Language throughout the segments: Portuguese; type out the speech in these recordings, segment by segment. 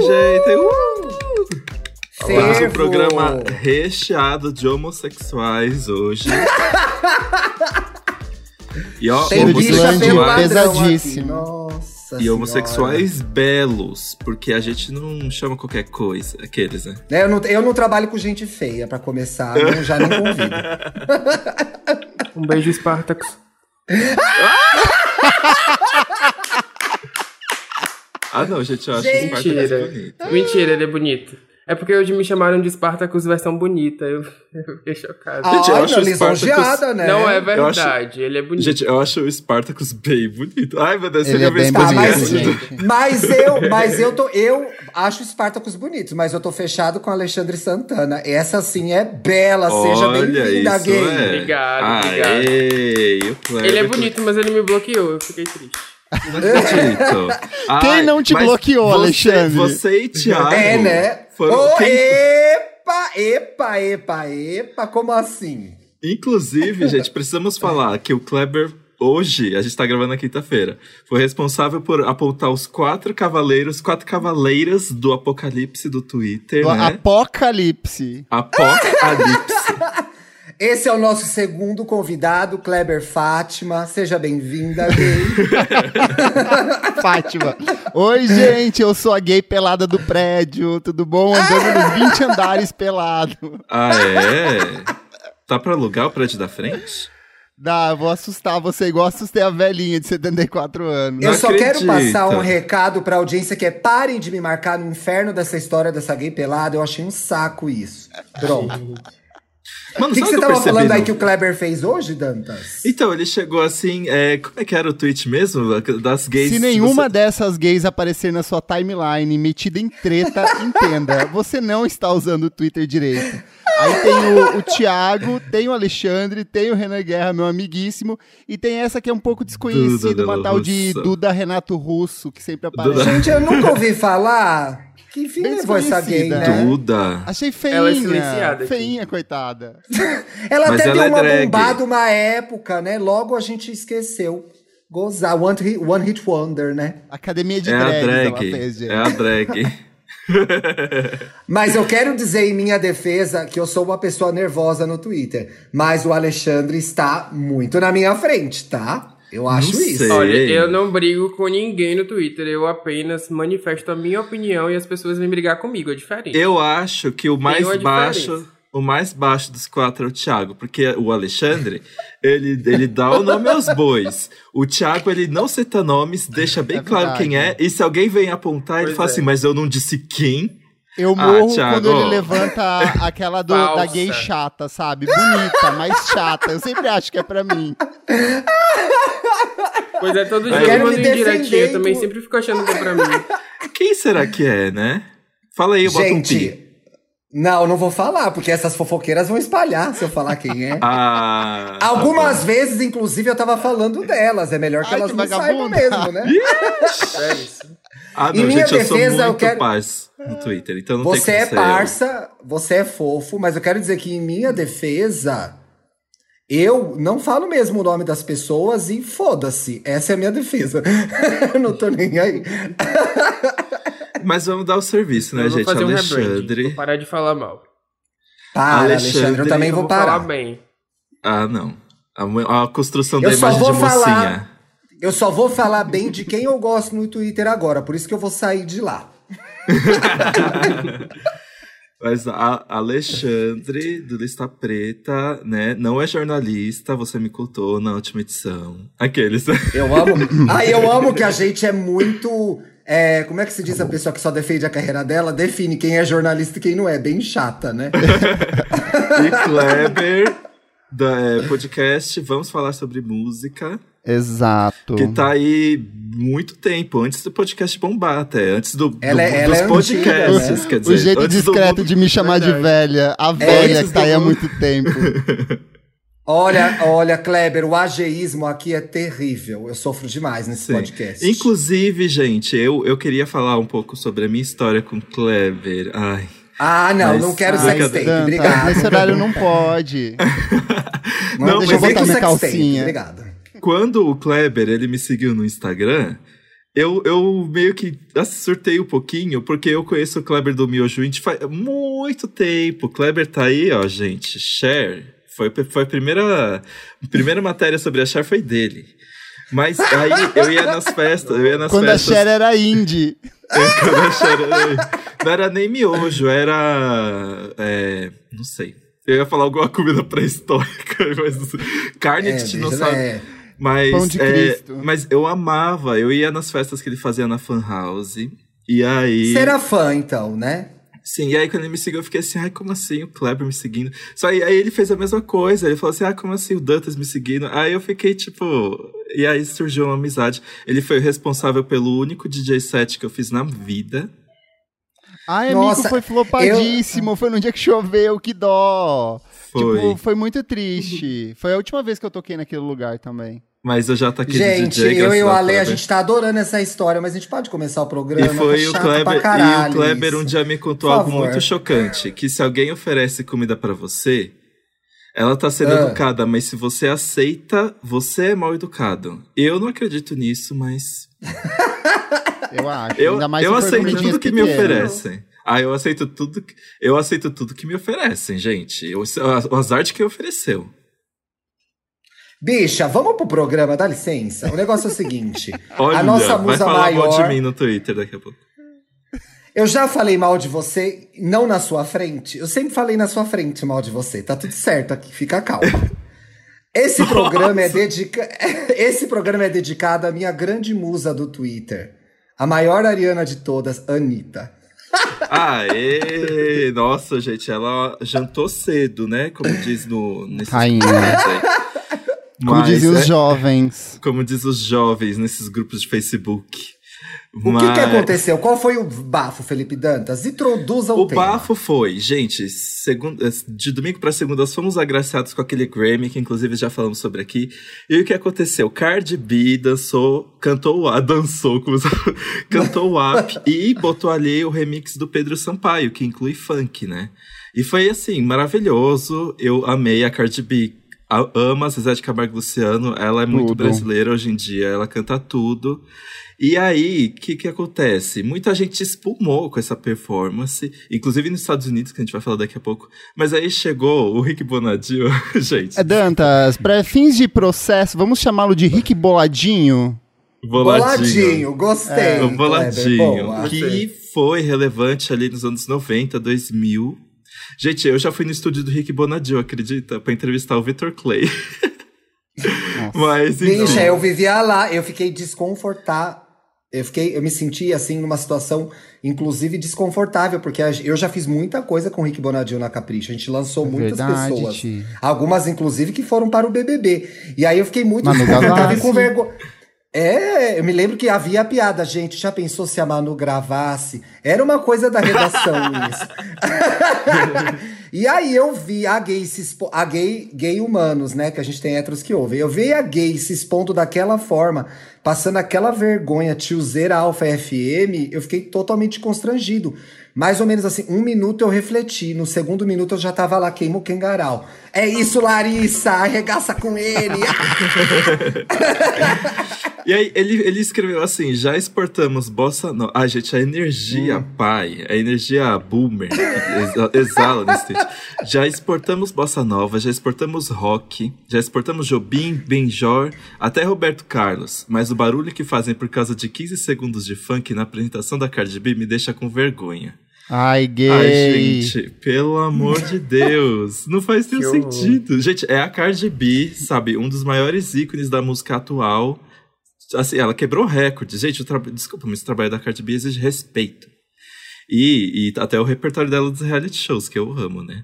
gente! Uh! Um programa recheado de homossexuais hoje. e ó, homossexuais pesadíssimo. Nossa e homossexuais belos, porque a gente não chama qualquer coisa, aqueles, né? É, eu não, eu não trabalho com gente feia, para começar, eu já nem convido. um beijo, Spartacus. ah, não, gente, eu acho gente. o Spartacus bonito. Mentira, ele é bonito. É porque hoje me chamaram de Spartacus versão bonita. Eu, eu fiquei chocado. Ah, gente, eu acho o Spartacus... né? Não é verdade, acho... ele é bonito. Gente, eu acho o Spartacus bem bonito. Ai, meu Deus, ele é bem bonito, mas, mas eu, mas eu tô, eu acho o Spartacus bonito, mas eu tô fechado com Alexandre Santana. Essa sim é bela, seja bem-vinda, gay. É. Obrigado, obrigado. ele é bonito, mas ele me bloqueou, eu fiquei triste. Não acredito. Quem não te bloqueou, você, Alexandre? Você e Thiago. É, né? Foram, oh, quem... Epa, epa, epa, epa, como assim? Inclusive, gente, precisamos falar que o Kleber hoje, a gente tá gravando na quinta-feira, foi responsável por apontar os quatro cavaleiros, quatro cavaleiras do apocalipse do Twitter, do né? Apocalipse. Apocalipse. Esse é o nosso segundo convidado, Kleber Fátima. Seja bem-vinda, gay. Fátima. Oi, gente, eu sou a gay pelada do prédio. Tudo bom? Andando nos 20 andares pelado. Ah, é? Tá pra alugar o prédio da frente? Dá, eu vou assustar você igual assustei a velhinha de 74 anos. Eu Não só acredito. quero passar um recado pra audiência que é parem de me marcar no inferno dessa história dessa gay pelada. Eu achei um saco isso. Pronto. O que, que, você tava falando aí que o Kleber fez hoje, Dantas? Então, ele chegou assim. É, como é que era o tweet mesmo? Das gays. Se nenhuma você... dessas gays aparecer na sua timeline metida em treta, entenda. Você não está usando o Twitter direito. Aí tem o, o Thiago, tem o Alexandre, tem o Renan Guerra, meu amiguíssimo, e tem essa que é um pouco desconhecida, uma tal de Duda Renato Russo, que sempre aparece. Duda. Gente, eu nunca ouvi falar. Que fim Bem levou essa gay, né? Duda. Achei feinha. Ela é silenciada. Feinha, coitada. ela Mas até ela deu é uma é bombada uma época, né? Logo a gente esqueceu. Gozar. One Hit, one hit Wonder, né? Academia de é drags, a drag. Fez, é a drag. Mas eu quero dizer em minha defesa que eu sou uma pessoa nervosa no Twitter. Mas o Alexandre está muito na minha frente, tá? Eu acho não isso. Sei. Olha, eu não brigo com ninguém no Twitter, eu apenas manifesto a minha opinião e as pessoas vêm brigar comigo, é diferente. Eu acho que o mais baixo, o mais baixo dos quatro é o Thiago, porque o Alexandre, ele, ele dá o nome aos bois. O Thiago, ele não cita nomes, deixa bem é claro quem é, e se alguém vem apontar, pois ele fala é. assim, mas eu não disse quem. Eu ah, morro ah, quando ele levanta aquela do, da gay chata, sabe? Bonita, mas chata. Eu sempre acho que é pra mim. Pois é, todo dia eu mando indiretinho. Eu também sempre fico achando que é pra mim. Quem será que é, né? Fala aí, eu boto Gente, um pi. Não, não vou falar, porque essas fofoqueiras vão espalhar se eu falar quem é. Ah, Algumas tá vezes, inclusive, eu tava falando delas. É melhor que Ai, elas que não saibam mesmo, né? é isso. Ah, não, em minha gente, defesa, eu, sou muito eu quero... paz no Twitter, então não você tem é parça, eu. você é fofo, mas eu quero dizer que em minha defesa, eu não falo mesmo o nome das pessoas e foda-se. Essa é a minha defesa. não tô nem aí. Mas vamos dar o serviço, né, eu gente? Fazer Alexandre. Um vou parar de falar mal. Para, Alexandre, Alexandre eu também vou, vou parar. falar bem. Ah, não. A, a construção eu da imagem de mocinha. Falar, eu só vou falar bem de quem eu gosto no Twitter agora, por isso que eu vou sair de lá. Mas a Alexandre, do Lista Preta, né? Não é jornalista, você me contou na última edição. Aqueles. Eu amo. Ah, eu amo que a gente é muito. É, como é que se diz a pessoa que só defende a carreira dela? Define quem é jornalista e quem não é. Bem chata, né? e Kleber, da é, podcast Vamos Falar sobre Música. Exato. Que tá aí muito tempo, antes do podcast bombar até, antes do, ela, do, é, dos é podcasts, antiga, né? quer dizer. O jeito discreto de me chamar Verdade. de velha, a velha que tá aí há muito tempo. Olha, olha, Kleber, o ageísmo aqui é terrível. Eu sofro demais nesse Sim. podcast. Inclusive, gente, eu, eu queria falar um pouco sobre a minha história com Kleber. Ai. Ah, não, mas, não quero ah, sex tape, obrigado. Nesse horário não pode. não, não deixa eu botar minha calcinha. Tape, obrigado quando o Kleber ele me seguiu no Instagram, eu, eu meio que surtei um pouquinho, porque eu conheço o Kleber do Miojo Indie faz muito tempo. O Kleber tá aí, ó, gente. Cher. Foi, foi a primeira, a primeira matéria sobre a Cher foi dele. Mas aí eu ia nas festas, eu ia nas quando festas. Quando a Cher era indie. É, quando a Cher era... Não era nem miojo, era. É, não sei. Eu ia falar alguma comida pré-histórica, mas. Carne é, de dinossauro. É. Mas, Pão de é, Cristo. mas eu amava, eu ia nas festas que ele fazia na Fan House. E aí. Você era fã, então, né? Sim, e aí quando ele me seguiu, eu fiquei assim, ai, como assim o Kleber me seguindo? Só aí, aí ele fez a mesma coisa, ele falou assim, ah, como assim o Dantas me seguindo? Aí eu fiquei tipo. E aí surgiu uma amizade. Ele foi o responsável pelo único DJ set que eu fiz na vida. Ai, Nossa, amigo, foi flopadíssimo. Eu... Foi no dia que choveu, que dó. Foi. Tipo, foi muito triste. Foi a última vez que eu toquei naquele lugar também. Mas eu já taquei Gente, DJ, eu e o Ale, a gente tá adorando essa história, mas a gente pode começar o programa. E foi tá o Kleber, e o Kleber um dia me contou algo muito chocante: que se alguém oferece comida para você, ela tá sendo ah. educada, mas se você aceita, você é mal educado. Eu não acredito nisso, mas. eu acho. Eu, Ainda mais eu aceito tudo que me oferecem. Ah, eu aceito tudo. Eu aceito tudo que me oferecem, gente. Eu, o azar de quem ofereceu. Bicha, vamos pro programa, dá licença. O negócio é o seguinte: Olha, a nossa musa vai falar maior. mal de mim no Twitter daqui a pouco. Eu já falei mal de você, não na sua frente. Eu sempre falei na sua frente mal de você. Tá tudo certo aqui, fica calma. Esse programa é dedica... Esse programa é dedicado à minha grande musa do Twitter. A maior ariana de todas, Anitta. Aê! Nossa, gente, ela jantou cedo, né? Como diz no Rainha. Como dizem os é, jovens. Como diz os jovens nesses grupos de Facebook. O Mas... que, que aconteceu? Qual foi o bafo, Felipe Dantas? Introduza o, o tema. O bafo foi, gente, segunda, de domingo para segunda nós fomos agraciados com aquele Grammy, que inclusive já falamos sobre aqui. E o que aconteceu? Cardi B dançou, cantou o dançou, cantou o up e botou ali o remix do Pedro Sampaio, que inclui funk, né? E foi assim, maravilhoso. Eu amei a Cardi B ama a Zezé de Camargo Luciano, ela é muito tudo. brasileira hoje em dia, ela canta tudo. E aí, o que que acontece? Muita gente espumou com essa performance, inclusive nos Estados Unidos, que a gente vai falar daqui a pouco. Mas aí chegou o Rick Bonadio, gente. É, Dantas, para fins de processo, vamos chamá-lo de Rick Boladinho? Boladinho, Boladinho gostei. É, o Boladinho, que foi relevante ali nos anos 90, 2000. Gente, eu já fui no estúdio do Rick Bonadio, acredita? Pra entrevistar o Victor Clay. Mas, enfim. Bicha, eu vivia lá, eu fiquei desconfortável eu fiquei, eu me senti assim numa situação, inclusive desconfortável, porque eu já fiz muita coisa com o Rick Bonadio na Capricho. A gente lançou é muitas verdade, pessoas, algumas inclusive que foram para o BBB. E aí eu fiquei muito desconfortável com vergonha. É, eu me lembro que havia a piada, gente. Já pensou se a Manu gravasse? Era uma coisa da redação isso. e aí eu vi a gay se expo... a gay, gay humanos, né? Que a gente tem héteros que ouvem. Eu vi a gay se expondo daquela forma, passando aquela vergonha, tiozeira Alfa FM, eu fiquei totalmente constrangido. Mais ou menos assim, um minuto eu refleti, no segundo minuto eu já tava lá, queimo o Kengarau. É isso, Larissa, arregaça com ele. e aí, ele, ele escreveu assim: já exportamos bossa nova. Ah, gente, a energia hum. pai, a energia boomer que exala nesse texto. Já exportamos bossa nova, já exportamos rock, já exportamos Jobim, Benjor, até Roberto Carlos. Mas o barulho que fazem por causa de 15 segundos de funk na apresentação da Cardi B me deixa com vergonha. Ai, gay. Ai, gente, pelo amor de Deus. Não faz nenhum sentido. Gente, é a Cardi B, sabe? Um dos maiores ícones da música atual. Assim, ela quebrou recordes. Gente, tra... desculpa, mas o trabalho da Cardi B exige respeito. E, e até o repertório dela dos reality shows, que eu amo, né?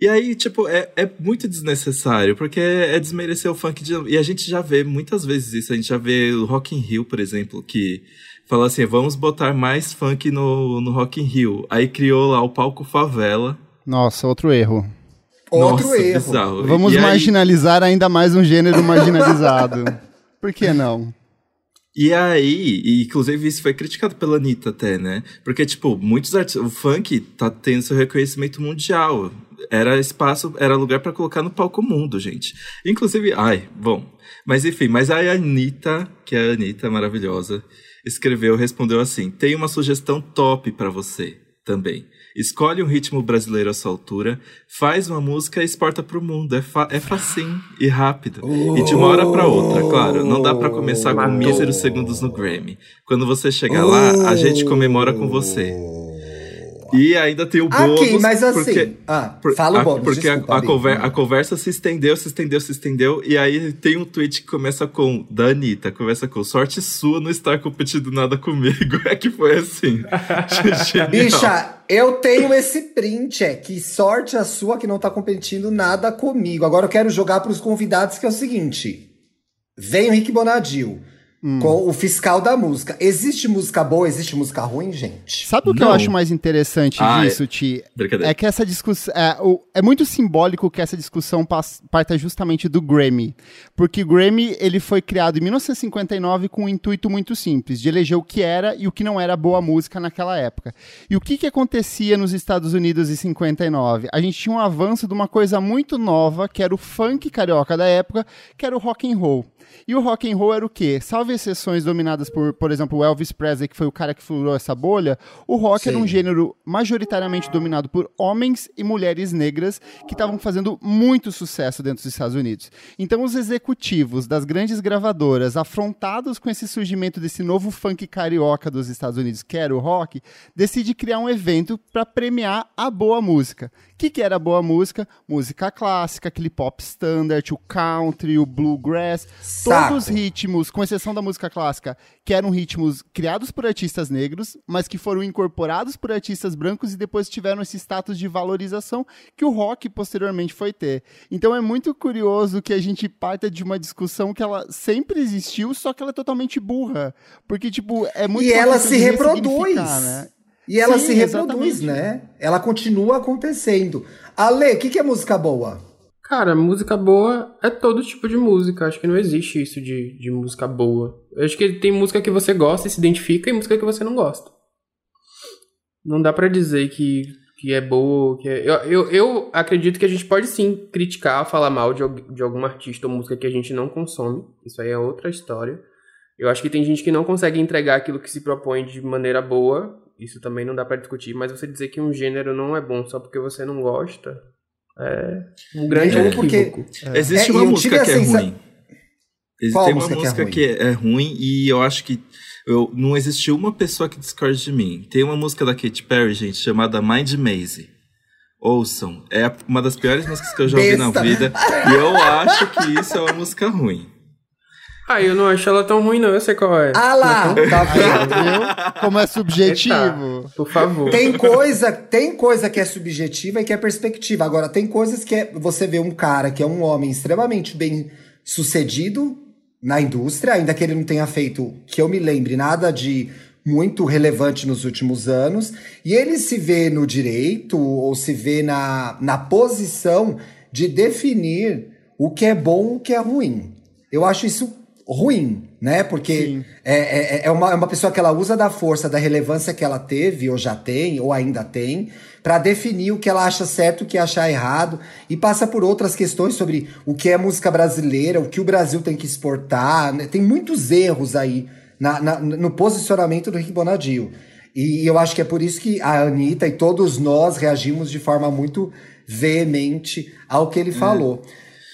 E aí, tipo, é, é muito desnecessário, porque é, é desmerecer o funk de... E a gente já vê muitas vezes isso. A gente já vê o Rock in Rio, por exemplo, que falou assim: vamos botar mais funk no, no Rock in Rio. Aí criou lá o palco Favela. Nossa, outro erro. Outro Nossa, erro. Bizarro. Vamos e marginalizar aí... ainda mais um gênero marginalizado. Por que não? E aí, e inclusive isso foi criticado pela Anitta até, né? Porque, tipo, muitos artistas. O funk tá tendo seu reconhecimento mundial. era espaço, era lugar para colocar no palco mundo, gente. Inclusive, ai, bom. Mas enfim, mas aí a Anitta, que é a Anitta maravilhosa, escreveu, respondeu assim: tem uma sugestão top para você também. Escolhe um ritmo brasileiro à sua altura, faz uma música e exporta para o mundo. É, fa é facinho e rápido. Oh, e de uma hora para outra, claro. Não dá para começar com míseros segundos no Grammy. Quando você chegar oh, lá, a gente comemora com você. E ainda tem o bônus. Aqui, mas assim. Porque, ah, fala o bônus. Porque desculpa, a, a, conver, a, conversa se estendeu, se estendeu, se estendeu. E aí tem um tweet que começa com da Anitta, começa com sorte sua não estar competindo nada comigo. É que foi assim. Bicha, eu tenho esse print, é que sorte a sua que não tá competindo nada comigo. Agora eu quero jogar para os convidados que é o seguinte. Vem o Rick Bonadil. Hum. Com o fiscal da música. Existe música boa, existe música ruim, gente? Sabe o que Não. eu acho mais interessante ah, disso, é... Ti? É que essa discussão. É, é muito simbólico que essa discussão parta justamente do Grammy. Porque o Grammy ele foi criado em 1959 com um intuito muito simples: de eleger o que era e o que não era boa música naquela época. E o que, que acontecia nos Estados Unidos em 59? A gente tinha um avanço de uma coisa muito nova, que era o funk carioca da época, que era o rock and roll. E o rock and roll era o quê? Salve exceções dominadas por, por exemplo, o Elvis Presley, que foi o cara que furou essa bolha, o rock Sim. era um gênero majoritariamente dominado por homens e mulheres negras que estavam fazendo muito sucesso dentro dos Estados Unidos. Então os executivos das grandes gravadoras, afrontados com esse surgimento desse novo funk carioca dos Estados Unidos, que era o rock, decidem criar um evento para premiar a boa música. O que, que era boa música? Música clássica, aquele pop standard, o country, o bluegrass, Saco. todos os ritmos, com exceção da música clássica, que eram ritmos criados por artistas negros, mas que foram incorporados por artistas brancos e depois tiveram esse status de valorização que o rock posteriormente foi ter. Então é muito curioso que a gente parta de uma discussão que ela sempre existiu, só que ela é totalmente burra. Porque, tipo, é muito E ela se reproduz. Né? E ela Sim, se reproduz, exatamente. né? Ela continua acontecendo. Ale, o que, que é música boa? Cara, música boa é todo tipo de música. Acho que não existe isso de, de música boa. Eu acho que tem música que você gosta e se identifica e música que você não gosta. Não dá para dizer que, que é boa. Que é... Eu, eu, eu acredito que a gente pode sim criticar, falar mal de, de algum artista ou música que a gente não consome. Isso aí é outra história. Eu acho que tem gente que não consegue entregar aquilo que se propõe de maneira boa isso também não dá para discutir, mas você dizer que um gênero não é bom só porque você não gosta é um grande é, porque é. existe uma música que é ruim. Existe uma música, música que, é ruim? que é ruim e eu acho que eu, não existiu uma pessoa que discorde de mim. Tem uma música da Katy Perry, gente, chamada Mind Maze. Ouçam. É uma das piores músicas que eu já ouvi Besta. na vida. E eu acho que isso é uma música ruim. Ah, eu não acho ela tão ruim, não. Eu sei qual é. Ah lá, é tá vendo? Como é subjetivo. Eita, por favor. Tem coisa, tem coisa que é subjetiva e que é perspectiva. Agora, tem coisas que é, você vê um cara que é um homem extremamente bem sucedido na indústria, ainda que ele não tenha feito, que eu me lembre, nada de muito relevante nos últimos anos, e ele se vê no direito ou se vê na, na posição de definir o que é bom e o que é ruim. Eu acho isso ruim, né? Porque é, é, é, uma, é uma pessoa que ela usa da força, da relevância que ela teve, ou já tem, ou ainda tem, para definir o que ela acha certo, o que achar errado, e passa por outras questões sobre o que é música brasileira, o que o Brasil tem que exportar. Né? Tem muitos erros aí na, na, no posicionamento do Rick Bonadio. E eu acho que é por isso que a Anitta e todos nós reagimos de forma muito veemente ao que ele é. falou.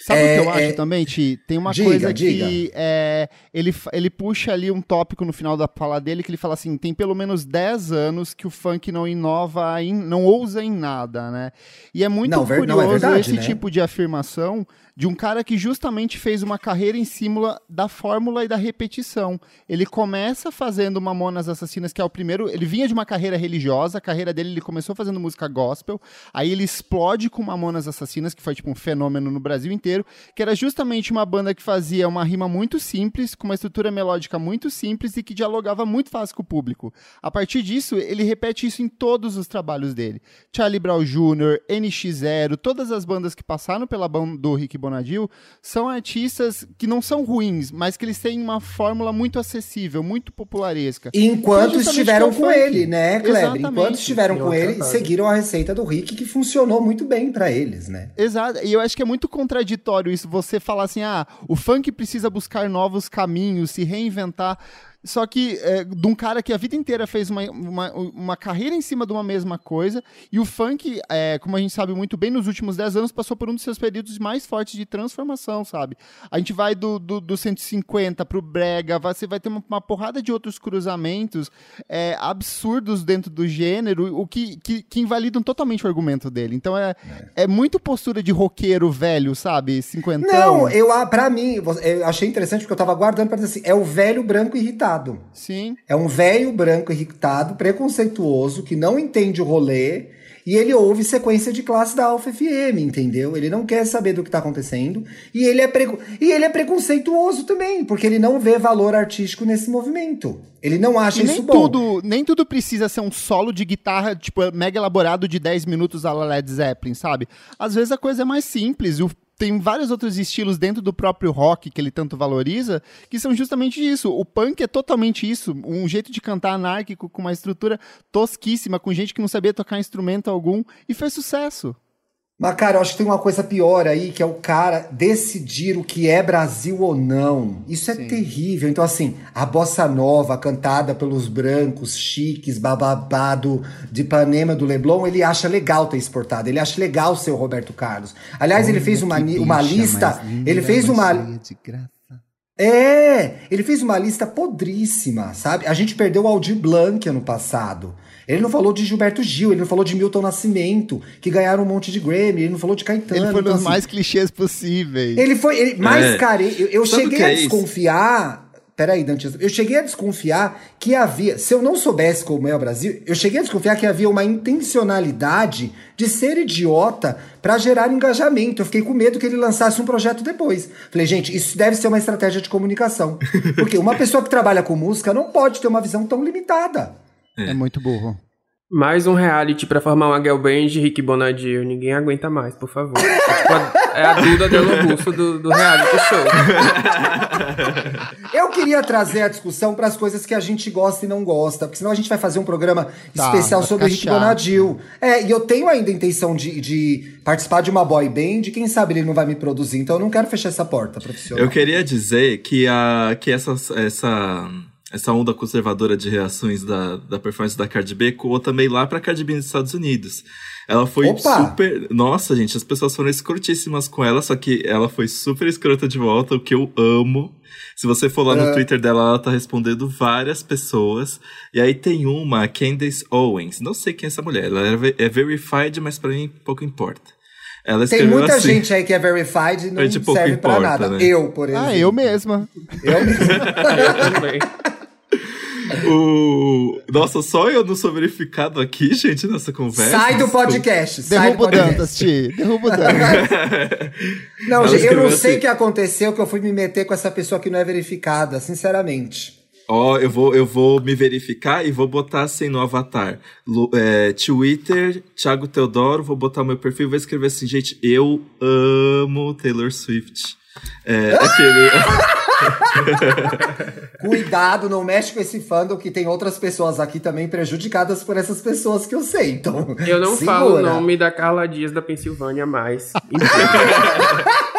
Sabe é, o que eu acho é... também, Ti? Tem uma diga, coisa diga. que é, ele, ele puxa ali um tópico no final da fala dele que ele fala assim: tem pelo menos 10 anos que o funk não inova, em, não ousa em nada, né? E é muito não, curioso é verdade, esse né? tipo de afirmação de um cara que justamente fez uma carreira em cima da fórmula e da repetição. Ele começa fazendo Mamonas Assassinas, que é o primeiro. Ele vinha de uma carreira religiosa, a carreira dele ele começou fazendo música gospel, aí ele explode com Mamonas Assassinas, que foi tipo um fenômeno no Brasil inteiro que era justamente uma banda que fazia uma rima muito simples, com uma estrutura melódica muito simples e que dialogava muito fácil com o público. A partir disso, ele repete isso em todos os trabalhos dele. Charlie Brown Jr., NX0, todas as bandas que passaram pela banda do Rick Bonadil são artistas que não são ruins, mas que eles têm uma fórmula muito acessível, muito popularesca. Enquanto estiveram com ele, né, Kleber? Enquanto estiveram com ele, seguiram a receita do Rick, que funcionou muito bem para eles, né? Exato. E eu acho que é muito contraditório isso, você falar assim, ah, o funk precisa buscar novos caminhos, se reinventar. Só que é, de um cara que a vida inteira fez uma, uma, uma, carreira em cima de uma mesma coisa, e o funk, é, como a gente sabe muito bem, nos últimos 10 anos passou por um dos seus períodos mais fortes de transformação, sabe? A gente vai do, do, do 150 pro Brega, você vai ter uma, uma porrada de outros cruzamentos é, absurdos dentro do gênero, o que, que, que, invalidam totalmente o argumento dele. Então é, é. muito postura de roqueiro velho, sabe? Cinquentão. Não, eu, pra mim, eu achei interessante porque eu tava guardando pra dizer assim, é o velho branco irritado irritado. Sim. É um velho branco irritado, preconceituoso, que não entende o rolê. E ele ouve sequência de classe da Alpha FM, entendeu? Ele não quer saber do que tá acontecendo. E ele é, e ele é preconceituoso também, porque ele não vê valor artístico nesse movimento. Ele não acha e isso nem bom. Tudo, nem tudo precisa ser um solo de guitarra, tipo, mega elaborado de 10 minutos a Led Zeppelin, sabe? Às vezes a coisa é mais simples. O tem vários outros estilos dentro do próprio rock que ele tanto valoriza, que são justamente isso. O punk é totalmente isso, um jeito de cantar anárquico com uma estrutura tosquíssima, com gente que não sabia tocar instrumento algum e fez sucesso. Mas, cara, eu acho que tem uma coisa pior aí, que é o cara decidir o que é Brasil ou não. Isso é Sim. terrível. Então, assim, a bossa nova, cantada pelos brancos, chiques, bababado de Ipanema do Leblon, ele acha legal ter exportado. Ele acha legal ser o Roberto Carlos. Aliás, Olha ele fez uma, bicha, uma lista. Ele fez uma. É, ele fez uma lista podríssima, sabe? A gente perdeu o Aldir Blanc ano passado. Ele não falou de Gilberto Gil, ele não falou de Milton Nascimento, que ganharam um monte de Grammy, ele não falou de Caetano. Ele foi então, assim, mais clichês possíveis. Ele foi ele, mais é. cara. Eu, eu cheguei a é desconfiar. Peraí, Dante, eu cheguei a desconfiar que havia, se eu não soubesse como é o Brasil, eu cheguei a desconfiar que havia uma intencionalidade de ser idiota para gerar engajamento. Eu fiquei com medo que ele lançasse um projeto depois. Falei, gente, isso deve ser uma estratégia de comunicação. Porque uma pessoa que trabalha com música não pode ter uma visão tão limitada. É, é muito burro. Mais um reality pra formar uma girl band de Rick Bonadio. Ninguém aguenta mais, por favor. É, tipo a, é a Duda Delo Russo do, do reality show. Eu queria trazer a discussão para as coisas que a gente gosta e não gosta, porque senão a gente vai fazer um programa tá, especial sobre Rick chato. Bonadio. É, e eu tenho ainda a intenção de, de participar de uma boy band, quem sabe ele não vai me produzir, então eu não quero fechar essa porta profissional. Eu queria dizer que, a, que essa, essa essa onda conservadora de reações da, da performance da Cardi B coou também lá pra Cardi B nos Estados Unidos. Ela foi Opa! super. Nossa, gente, as pessoas foram escrotíssimas com ela, só que ela foi super escrota de volta, o que eu amo. Se você for lá no é. Twitter dela, ela tá respondendo várias pessoas. E aí tem uma, Candace Owens. Não sei quem é essa mulher. Ela é verified, mas pra mim pouco importa. Ela Tem muita assim, gente aí que é verified e não serve importa, pra nada. Né? Eu, por ah, exemplo. Ah, eu mesma. Eu mesma. eu também. O... Nossa, só eu não sou verificado aqui, gente, nessa conversa. Sai do podcast. Derruba o Dantas, Ti. Derruba o Dantas. não, gente, eu não sei o assim... que aconteceu que eu fui me meter com essa pessoa que não é verificada, sinceramente. Ó, oh, eu, vou, eu vou me verificar e vou botar assim no avatar. É, Twitter, Thiago Teodoro, vou botar meu perfil e vou escrever assim, gente, eu amo Taylor Swift. É, aquele. Cuidado, não mexe com esse fandom que tem outras pessoas aqui também prejudicadas por essas pessoas que eu sei. Então, eu não segura. falo o nome da Carla Dias da Pensilvânia mais.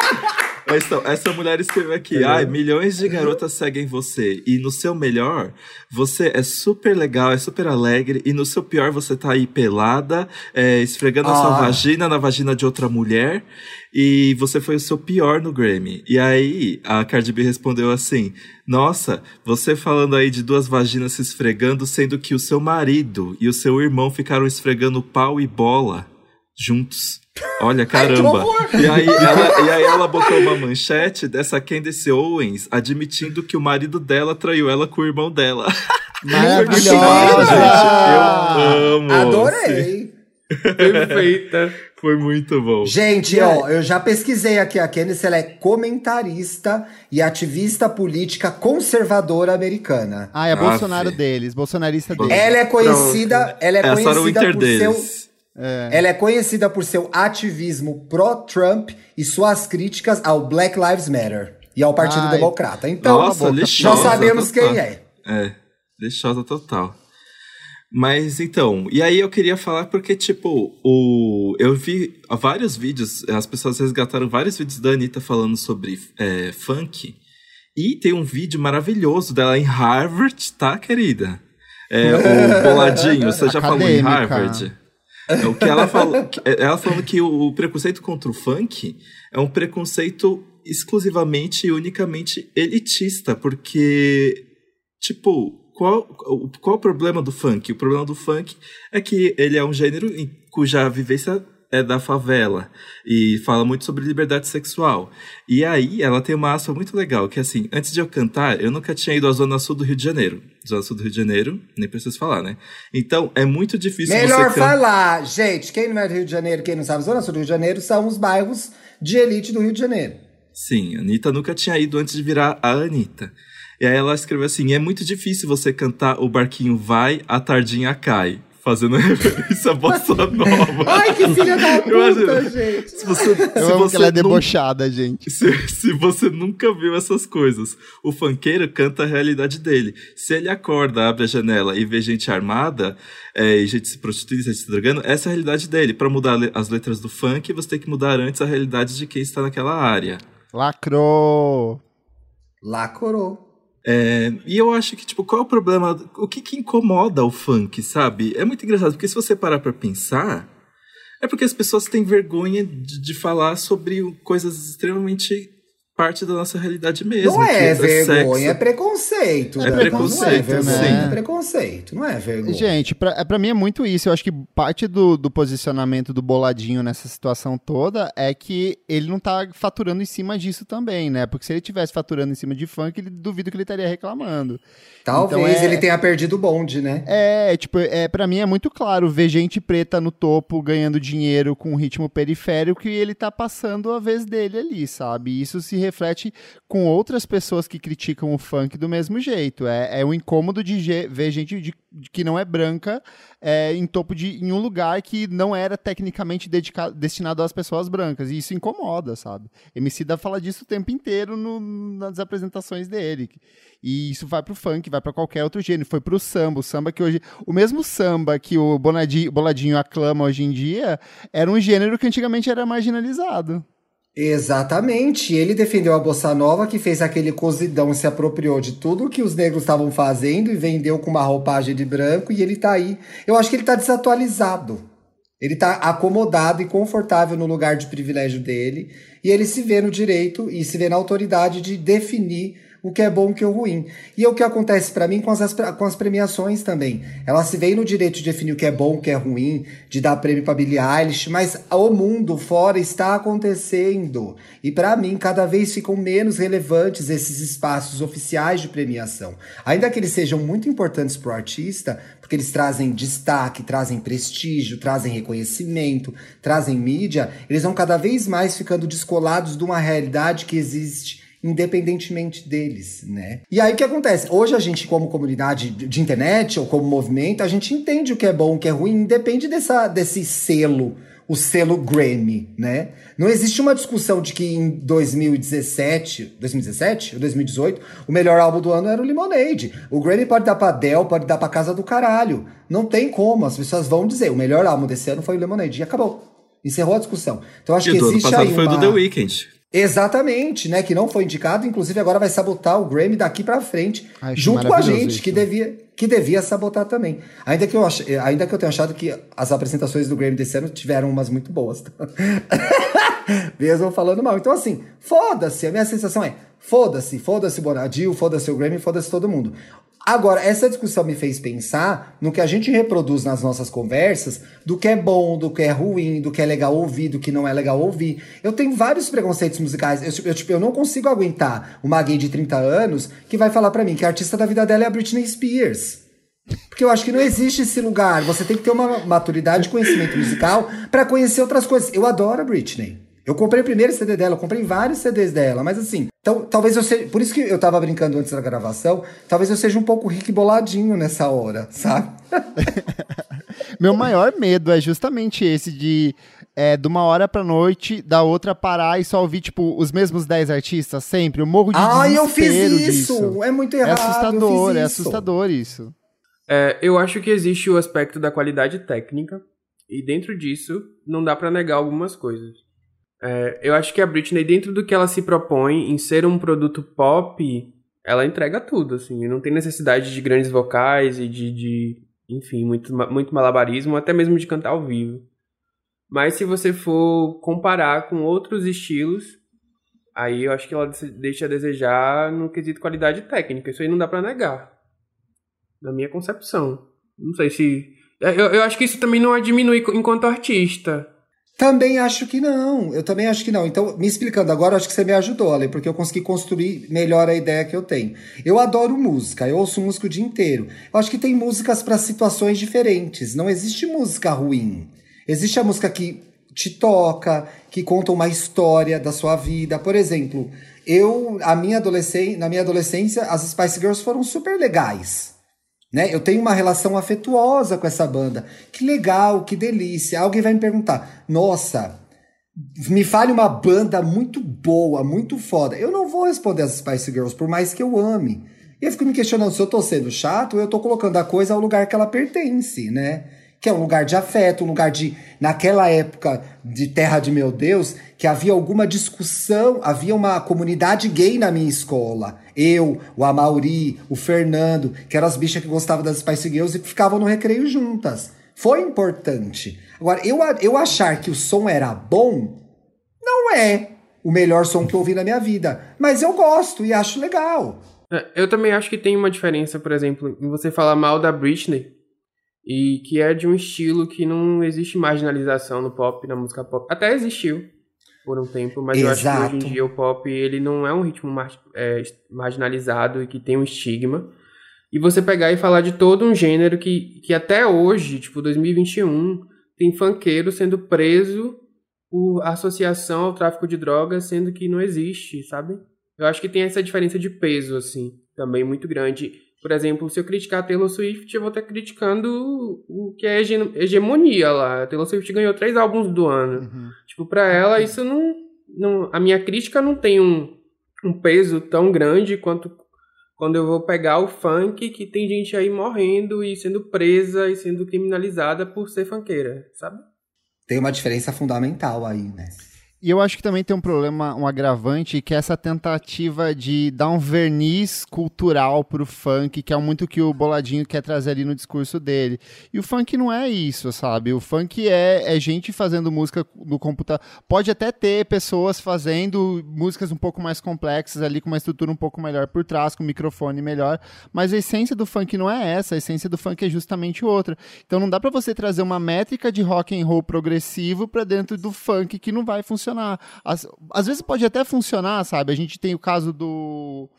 Mas então, essa mulher escreveu aqui: ai, milhões de garotas seguem você. E no seu melhor, você é super legal, é super alegre. E no seu pior, você tá aí pelada, é, esfregando ah. a sua ah. vagina na vagina de outra mulher. E você foi o seu pior no Grammy. E aí, a Cardi B respondeu assim: Nossa, você falando aí de duas vaginas se esfregando, sendo que o seu marido e o seu irmão ficaram esfregando pau e bola juntos. Olha, caramba. e, aí ela, e aí ela botou uma manchete dessa Candace Owens admitindo que o marido dela traiu ela com o irmão dela. Maravilhosa! gente. Eu amo. Adorei. Perfeita. Foi muito bom. Gente, ó, eu já pesquisei aqui. A Candice, ela é comentarista e ativista política conservadora americana. Ah, é Bolsonaro deles, bolsonarista deles. Ela é conhecida, ela é, é conhecida por deles. seu... É. Ela é conhecida por seu ativismo pró-Trump e suas críticas ao Black Lives Matter e ao Partido Ai. Democrata. Então, Nossa, já sabemos total. quem é. É, lixosa total. Mas então, e aí eu queria falar porque, tipo, o, eu vi vários vídeos, as pessoas resgataram vários vídeos da Anitta falando sobre é, funk. E tem um vídeo maravilhoso dela em Harvard, tá, querida? É, o Boladinho, você já Acadêmica. falou em Harvard? É, o que ela falou, é, ela falando que o preconceito contra o funk é um preconceito exclusivamente e unicamente elitista, porque, tipo, qual, qual o problema do funk? O problema do funk é que ele é um gênero em cuja vivência é da favela e fala muito sobre liberdade sexual. E aí ela tem uma aspa muito legal, que é assim, antes de eu cantar, eu nunca tinha ido à Zona Sul do Rio de Janeiro. Zona Sul do Rio de Janeiro, nem preciso falar, né? Então, é muito difícil Melhor você falar, gente, quem não é do Rio de Janeiro, quem não sabe, Zona Sul do Rio de Janeiro são os bairros de elite do Rio de Janeiro. Sim, a Anitta nunca tinha ido antes de virar a Anitta. E aí ela escreveu assim: é muito difícil você cantar O Barquinho Vai, a Tardinha Cai. Fazendo referência à bossa nova. Ai, que filha da puta, gente. Se você, Eu se amo você que ela é debochada, gente. Se, se você nunca viu essas coisas, o funkeiro canta a realidade dele. Se ele acorda, abre a janela e vê gente armada, é, e gente se prostituindo, gente se drogando, essa é a realidade dele. Para mudar as letras do funk, você tem que mudar antes a realidade de quem está naquela área. Lacrou! Lacrou. É, e eu acho que, tipo, qual é o problema? O que, que incomoda o funk, sabe? É muito engraçado, porque se você parar pra pensar, é porque as pessoas têm vergonha de, de falar sobre coisas extremamente parte da nossa realidade mesmo. Não é, é vergonha, é preconceito. É preconceito, não é vergonha, sim. É preconceito, não é vergonha. Gente, pra, é, pra mim é muito isso. Eu acho que parte do, do posicionamento do Boladinho nessa situação toda é que ele não tá faturando em cima disso também, né? Porque se ele tivesse faturando em cima de funk, ele duvido que ele estaria reclamando. Talvez então é, ele tenha perdido o bonde, né? É, tipo, é, pra mim é muito claro ver gente preta no topo ganhando dinheiro com ritmo periférico e ele tá passando a vez dele ali, sabe? Isso se reflete com outras pessoas que criticam o funk do mesmo jeito. É, é um incômodo de ver gente de, de que não é branca é, em topo de em um lugar que não era tecnicamente dedicado, destinado às pessoas brancas. E isso incomoda, sabe? Emicida fala disso o tempo inteiro no, nas apresentações dele. E isso vai pro funk, vai para qualquer outro gênero. Foi pro samba. O samba que hoje. O mesmo samba que o Bonadinho, Boladinho aclama hoje em dia era um gênero que antigamente era marginalizado. Exatamente. Ele defendeu a Bossa Nova, que fez aquele cozidão, se apropriou de tudo que os negros estavam fazendo e vendeu com uma roupagem de branco, e ele tá aí. Eu acho que ele tá desatualizado. Ele tá acomodado e confortável no lugar de privilégio dele, e ele se vê no direito e se vê na autoridade de definir o que é bom o que é ruim. E é o que acontece para mim com as, com as premiações também. Ela se veio no direito de definir o que é bom, o que é ruim, de dar prêmio para Billie Eilish, mas o mundo fora está acontecendo. E para mim, cada vez ficam menos relevantes esses espaços oficiais de premiação. Ainda que eles sejam muito importantes para o artista, porque eles trazem destaque, trazem prestígio, trazem reconhecimento, trazem mídia, eles vão cada vez mais ficando descolados de uma realidade que existe independentemente deles, né? E aí o que acontece? Hoje a gente, como comunidade de internet ou como movimento, a gente entende o que é bom, o que é ruim, independe dessa, desse selo, o selo Grammy, né? Não existe uma discussão de que em 2017, 2017 ou 2018, o melhor álbum do ano era o Lemonade. O Grammy pode dar pra Adele, pode dar pra casa do caralho. Não tem como, as pessoas vão dizer, o melhor álbum desse ano foi o Lemonade e acabou. Encerrou a discussão. Então acho e que existe aí uma... foi do The Weeknd. Exatamente, né? Que não foi indicado, inclusive agora vai sabotar o Grammy daqui para frente, Acho junto com a gente, isso. que devia, que devia sabotar também. Ainda que, eu ach, ainda que eu tenha achado que as apresentações do Grammy desse ano tiveram umas muito boas. Mesmo falando mal. Então, assim, foda-se. A minha sensação é: foda-se, foda-se o Bonadil, foda-se o Grammy, foda-se todo mundo. Agora, essa discussão me fez pensar no que a gente reproduz nas nossas conversas, do que é bom, do que é ruim, do que é legal ouvir, do que não é legal ouvir. Eu tenho vários preconceitos musicais. Eu, eu, tipo, eu não consigo aguentar uma gay de 30 anos que vai falar para mim que a artista da vida dela é a Britney Spears. Porque eu acho que não existe esse lugar. Você tem que ter uma maturidade de conhecimento musical para conhecer outras coisas. Eu adoro a Britney. Eu comprei o primeiro CD dela, eu comprei vários CDs dela, mas assim, então, talvez eu seja. Por isso que eu tava brincando antes da gravação, talvez eu seja um pouco rico e boladinho nessa hora, sabe? Meu maior medo é justamente esse de é, de uma hora pra noite, da outra parar e só ouvir, tipo, os mesmos 10 artistas sempre. Eu morro de Ah, eu fiz isso! Disso. É muito errado. É assustador, é assustador isso. É, eu acho que existe o aspecto da qualidade técnica, e dentro disso, não dá para negar algumas coisas. É, eu acho que a Britney, dentro do que ela se propõe em ser um produto pop, ela entrega tudo, assim. Não tem necessidade de grandes vocais e de, de enfim, muito, muito malabarismo, até mesmo de cantar ao vivo. Mas se você for comparar com outros estilos, aí eu acho que ela deixa a desejar no quesito qualidade técnica. Isso aí não dá para negar. Na minha concepção. Não sei se. Eu, eu acho que isso também não a diminui enquanto artista. Também acho que não. Eu também acho que não. Então, me explicando agora, acho que você me ajudou, Ale, porque eu consegui construir melhor a ideia que eu tenho. Eu adoro música, eu ouço música o dia inteiro. Eu acho que tem músicas para situações diferentes. Não existe música ruim. Existe a música que te toca, que conta uma história da sua vida. Por exemplo, eu, a minha adolescência, na minha adolescência, as Spice Girls foram super legais. Né? Eu tenho uma relação afetuosa com essa banda. Que legal, que delícia. Alguém vai me perguntar: nossa, me fale uma banda muito boa, muito foda. Eu não vou responder as Spice Girls, por mais que eu ame. E eu fico me questionando se eu tô sendo chato ou eu tô colocando a coisa ao lugar que ela pertence, né? que é um lugar de afeto, um lugar de. Naquela época de Terra de Meu Deus, que havia alguma discussão, havia uma comunidade gay na minha escola. Eu, o Amauri, o Fernando, que eram as bichas que gostavam das Spice Girls e que ficavam no recreio juntas. Foi importante. Agora, eu, eu achar que o som era bom, não é o melhor som que eu ouvi na minha vida. Mas eu gosto e acho legal. É, eu também acho que tem uma diferença, por exemplo, em você falar mal da Britney e que é de um estilo que não existe marginalização no pop, na música pop. Até existiu por um tempo, mas Exato. eu acho que hoje em dia o pop ele não é um ritmo mar é, marginalizado e que tem um estigma. E você pegar e falar de todo um gênero que, que até hoje, tipo 2021, tem funkeiro sendo preso por associação ao tráfico de drogas, sendo que não existe, sabe? Eu acho que tem essa diferença de peso, assim, também muito grande. Por exemplo, se eu criticar a Taylor Swift, eu vou estar criticando o que é hegemonia lá. A Taylor Swift ganhou três álbuns do ano. Uhum. Tipo, pra ela, isso não, não. A minha crítica não tem um, um peso tão grande quanto quando eu vou pegar o funk que tem gente aí morrendo e sendo presa e sendo criminalizada por ser funkeira, sabe? Tem uma diferença fundamental aí, né? E eu acho que também tem um problema, um agravante, que é essa tentativa de dar um verniz cultural pro funk, que é muito que o Boladinho quer trazer ali no discurso dele. E o funk não é isso, sabe? O funk é, é gente fazendo música no computador. Pode até ter pessoas fazendo músicas um pouco mais complexas ali, com uma estrutura um pouco melhor por trás, com microfone melhor, mas a essência do funk não é essa, a essência do funk é justamente outra. Então não dá para você trazer uma métrica de rock and roll progressivo para dentro do funk que não vai funcionar funcionar. Às, às vezes pode até funcionar, sabe? A gente tem o caso do.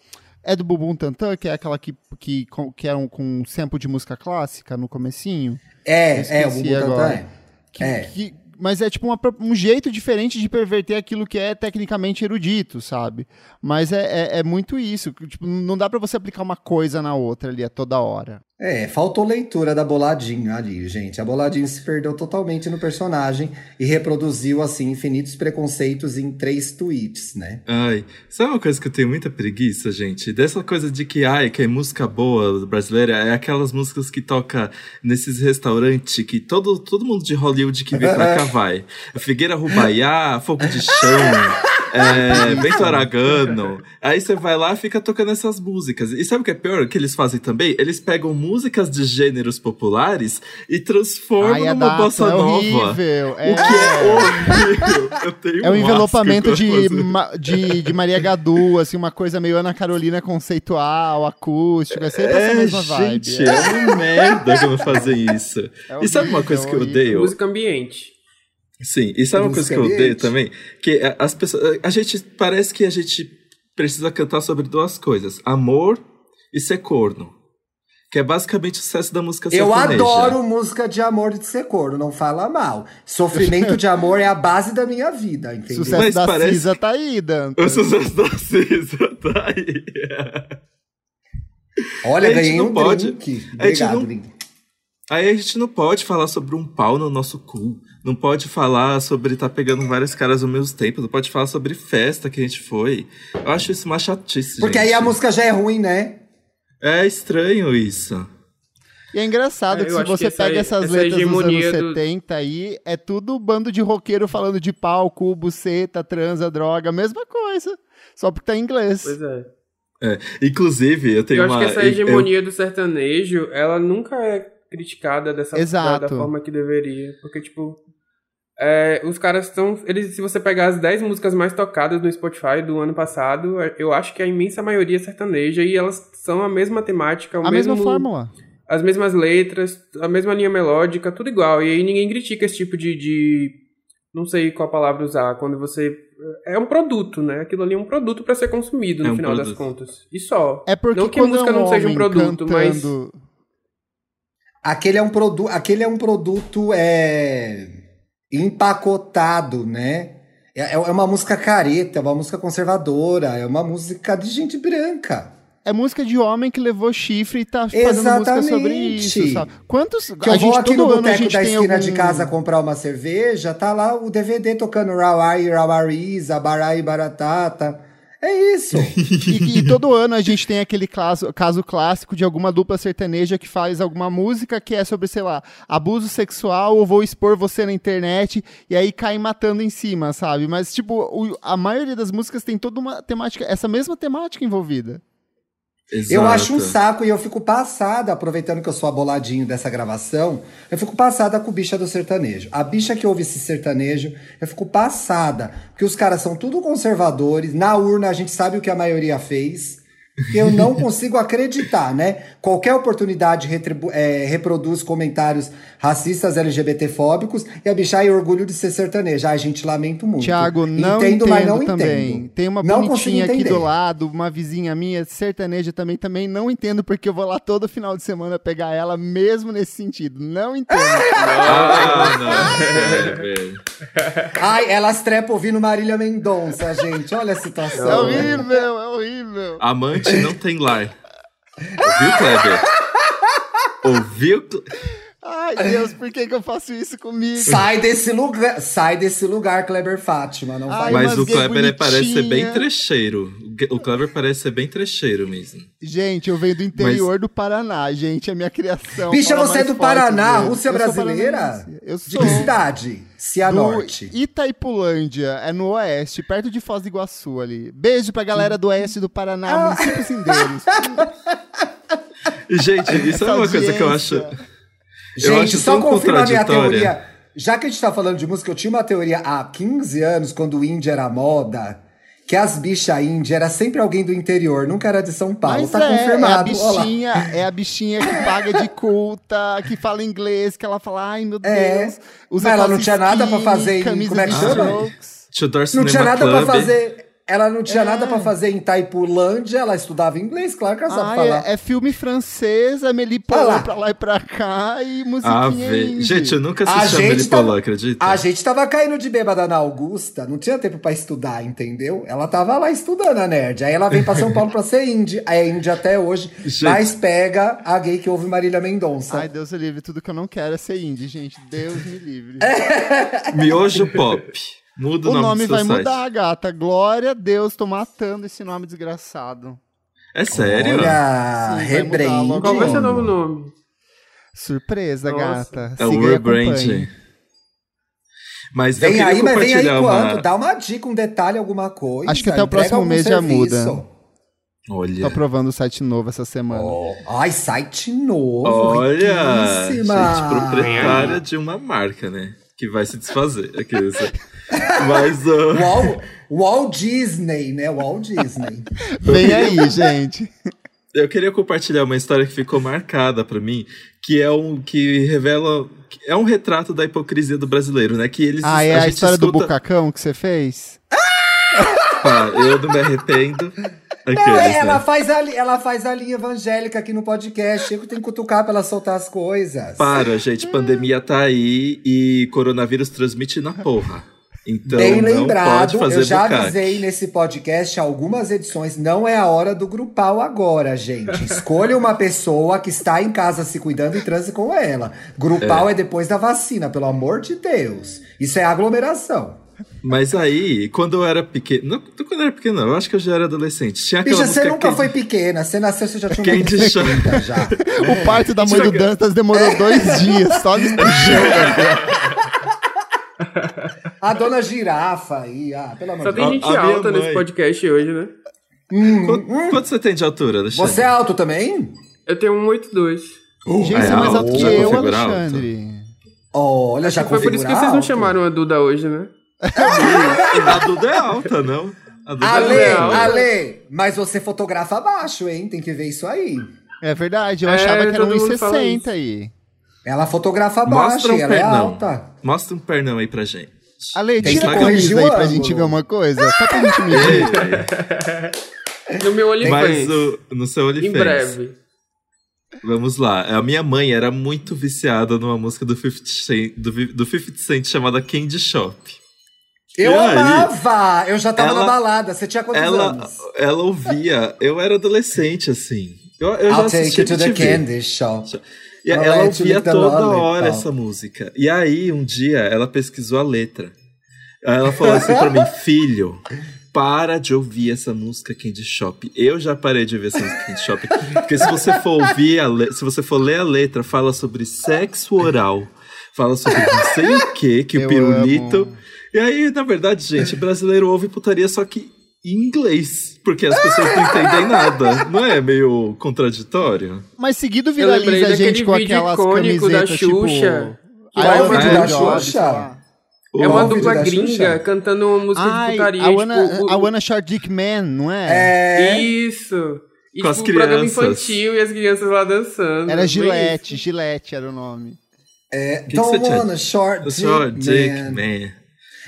É do Bubum Tantan, que é aquela que, que, que é um, com um sample de música clássica no comecinho. É, é, o Bubum Tantan é. Que, é. Que, mas é tipo uma, um jeito diferente de perverter aquilo que é tecnicamente erudito, sabe? Mas é, é, é muito isso. Tipo, não dá para você aplicar uma coisa na outra ali a toda hora. É, faltou leitura da Boladinho ali, gente. A Boladinho se perdeu totalmente no personagem e reproduziu, assim, infinitos preconceitos em três tweets, né? Ai, sabe uma coisa que eu tenho muita preguiça, gente? Dessa coisa de que, ai, que é música boa brasileira é aquelas músicas que toca nesses restaurantes que todo, todo mundo de Hollywood que vem pra cá vai. Figueira Rubaiá, Fogo de Chão é, Bento Aragano. Aí você vai lá e fica tocando essas músicas. E sabe o que é pior? que eles fazem também? Eles pegam músicas de gêneros populares e transformam Ai, é numa bossa é nova. Horrível. É. O que é horrível. Eu tenho é um envelopamento de, de, de Maria Gadu, assim, uma coisa meio Ana Carolina conceitual, acústica. É sempre é, essa mesma vibe. Gente, é uma merda quando fazem isso. É e sabe uma coisa que eu odeio? Música ambiente. Sim, e sabe uma coisa que eu odeio também? Que as pessoas. A gente. Parece que a gente precisa cantar sobre duas coisas: amor e ser corno. que é basicamente o sucesso da música Eu sertaneja. adoro música de amor de ser corno, não fala mal. Sofrimento de amor é a base da minha vida, entendeu? O sucesso Mas da parece... Cisa tá aí, Dante. O sucesso da Cisa tá aí. Olha, ganhei um pode... drink. Obrigado, não... Aí a gente não pode falar sobre um pau no nosso cu. Não pode falar sobre estar tá pegando várias caras ao mesmo tempo. Não pode falar sobre festa que a gente foi. Eu acho isso uma chatice, Porque gente. aí a música já é ruim, né? É estranho isso. E é engraçado é, que se você que pega essa, essas letras dos anos do... 70 aí, é tudo bando de roqueiro falando de pau, cu, buceta, transa, droga, mesma coisa. Só porque tá em inglês. Pois é. é. Inclusive, eu tenho eu uma... acho que essa hegemonia eu... do sertanejo, ela nunca é criticada dessa da, da, forma que deveria. Porque, tipo, é, os caras estão. Eles, se você pegar as 10 músicas mais tocadas no Spotify do ano passado, é, eu acho que a imensa maioria é sertaneja e elas são a mesma temática, a mesmo, mesma fórmula. As mesmas letras, a mesma linha melódica, tudo igual. E aí ninguém critica esse tipo de. de não sei qual palavra usar, quando você. É um produto, né? Aquilo ali é um produto para ser consumido no é um final produto. das contas. E só. É porque não que a música é um não seja um produto, cantando... mas. Aquele é um, produ aquele é um produto. É empacotado, né? É, é uma música careta, é uma música conservadora, é uma música de gente branca. É música de homem que levou chifre e tá Exatamente. fazendo música sobre isso, sabe? Quantos... Que eu vou aqui no boteco da esquina algum... de casa comprar uma cerveja, tá lá o DVD tocando Rawai, Rawariza, Barai Baratata. É isso. e, e, todo ano a gente tem aquele caso, caso clássico de alguma dupla sertaneja que faz alguma música que é sobre, sei lá, abuso sexual ou vou expor você na internet e aí cai matando em cima, sabe? Mas, tipo, o, a maioria das músicas tem toda uma temática, essa mesma temática envolvida. Exato. Eu acho um saco e eu fico passada, aproveitando que eu sou aboladinho dessa gravação, eu fico passada com o bicha do sertanejo. A bicha que ouve esse sertanejo, eu fico passada. Porque os caras são tudo conservadores, na urna a gente sabe o que a maioria fez eu não consigo acreditar, né? Qualquer oportunidade é, reproduz comentários racistas, LGBTfóbicos e a bicha, ai, orgulho de ser sertaneja. Ai, gente, lamento muito. Tiago, não entendo, entendo mas não também. Entendo. Tem uma não bonitinha aqui do lado, uma vizinha minha, sertaneja também, também não entendo porque eu vou lá todo final de semana pegar ela, mesmo nesse sentido. Não entendo. não, não. ai, elas trepam ouvindo Marília Mendonça, gente. Olha a situação. É horrível, é horrível. Amante gente não tem lar. Ouviu, Kleber? Ouviu? Ai, Deus, por que, que eu faço isso comigo? Sai desse lugar, sai desse lugar, Kleber Fátima. Não Ai, mas o Kleber bonitinha. parece ser bem trecheiro. O Kleber parece ser bem trecheiro mesmo. Gente, eu venho do interior mas... do Paraná, gente. A minha criação. Bicha, você é do Paraná, Rússia brasileira? Eu sou. De que cidade? Cianorte. Itaipulândia, é no oeste, perto de Foz do Iguaçu ali. Beijo pra galera do oeste do Paraná, ah. municípios indeiros. gente, isso Essa é uma audiência. coisa que eu acho. Gente, só confirmar minha teoria. Já que a gente tá falando de música, eu tinha uma teoria há 15 anos, quando o indie era moda, que as bichas índia era sempre alguém do interior, nunca era de São Paulo. Mas tá é, confirmado. É a, bichinha, é a bichinha que paga de culta, que fala inglês, que ela fala, ai meu é. Deus. Usa ela não tinha nada para fazer em. Como é que chama? Não tinha nada para fazer. Ela não tinha é. nada para fazer em Taipulândia, ela estudava inglês, claro que ela sabe ah, falar. É, é, filme francês, Amélie Poulain pra lá e pra cá e musiquinha ah, Gente, eu nunca assisti a Amélie Poulain, acredita? A gente tava caindo de bêbada na Augusta, não tinha tempo para estudar, entendeu? Ela tava lá estudando a nerd. Aí ela vem pra São Paulo pra ser indie. Aí é indie até hoje, gente. mas pega a gay que ouve Marília Mendonça. Ai, Deus me livre, tudo que eu não quero é ser indie, gente. Deus me livre. Miojo Pop. Muda o, nome, nome vai site. mudar, gata. Glória a Deus, tô matando esse nome desgraçado. É sério? Olha, rebrand. Qual vai ser o novo nome? Surpresa, Nossa. gata. É o rebrand. Mas vem aí, mas vem aí uma... quanto? Dá uma dica, um detalhe, alguma coisa. Acho que até o próximo mês serviço. já muda. Olha. Tô aprovando o site novo essa semana. Oh. Ai, site novo. Olha, riquíssima. gente proprietária de uma marca, né? Que vai se desfazer. Aqueles... Mas. Uh... Walt, Walt Disney, né? Walt Disney. Vem aí, gente. Eu queria compartilhar uma história que ficou marcada para mim, que é um que revela é um retrato da hipocrisia do brasileiro, né? Que eles Ah, é a, a história escuta... do bucacão que você fez? Pá, eu não me arrependo. Aqueles, não, ela, né? faz a, ela faz a linha evangélica aqui no podcast. Eu tenho que cutucar pra ela soltar as coisas. Para, gente. Pandemia tá aí e coronavírus transmite na porra. Então, Bem lembrado, eu já bucaque. avisei nesse podcast algumas edições, não é a hora do grupal agora, gente. Escolha uma pessoa que está em casa se cuidando e transe com ela. Grupal é, é depois da vacina, pelo amor de Deus. Isso é aglomeração. Mas aí, quando eu era pequeno. Não, quando eu era pequeno, não, eu acho que eu já era adolescente. Tinha aquela Bicha, você nunca foi pequena. Você nasceu, você já tinha uma de já. O parto da mãe do Dantas demorou dois dias, só no A dona girafa aí, ah, pelo amor de Deus. Só tem gente a, a alta nesse podcast hoje, né? Hum, quanto, hum. quanto, você tem de altura, Alexandre? Você é alto também? Eu tenho 1,82. Uh, gente, é, é mais alto que eu, Alexandre. Olha, já Foi por isso que vocês não chamaram a Duda hoje, né? a Duda é alta, não? A Duda Ale, é alta. Ale, mas você fotografa abaixo, hein? Tem que ver isso aí. É verdade, eu é, achava que era 1,60 aí. Ela fotografa abaixo, um ela é pernão. é alta. Mostra um pernão aí pra gente. Ale, tira a camisa aí pra gente ver uma coisa. Só pra gente medir. no meu OnlyFans. Mas o, no seu OnlyFans. Em breve. Vamos lá. A minha mãe era muito viciada numa música do 50 Cent, do, do 50 Cent chamada Candy Shop. Eu e amava! Aí, eu já tava ela, na balada. Você tinha quantos ela, anos? Ela ouvia. Eu era adolescente, assim. Eu, eu I'll já take you to the candy shop. E ela ouvia toda hora essa música. E aí, um dia, ela pesquisou a letra. Aí ela falou assim pra mim, filho, para de ouvir essa música Candy Shop. Eu já parei de ouvir essa música Candy Shop. Porque se você for ouvir, se você for ler a letra, fala sobre sexo oral. Fala sobre não sei o que, que o pirulito... Amo. E aí, na verdade, gente, brasileiro ouve putaria só que em inglês, porque as pessoas não entendem nada. Não é meio contraditório? Mas seguido viraliza a gente com aquelas camisetas da Xuxa. Tipo... Ah, é o vídeo da Xuxa? É uma dupla gringa cantando uma música Ai, de putaria. A Wanna, tipo, a Wanna Short Dick Man, não é? É. Isso. E, com tipo, as crianças. programa infantil e as crianças lá dançando. Era Gillette, Gillette era o nome. É, que Don't que Wanna Short, short Dick Man. man.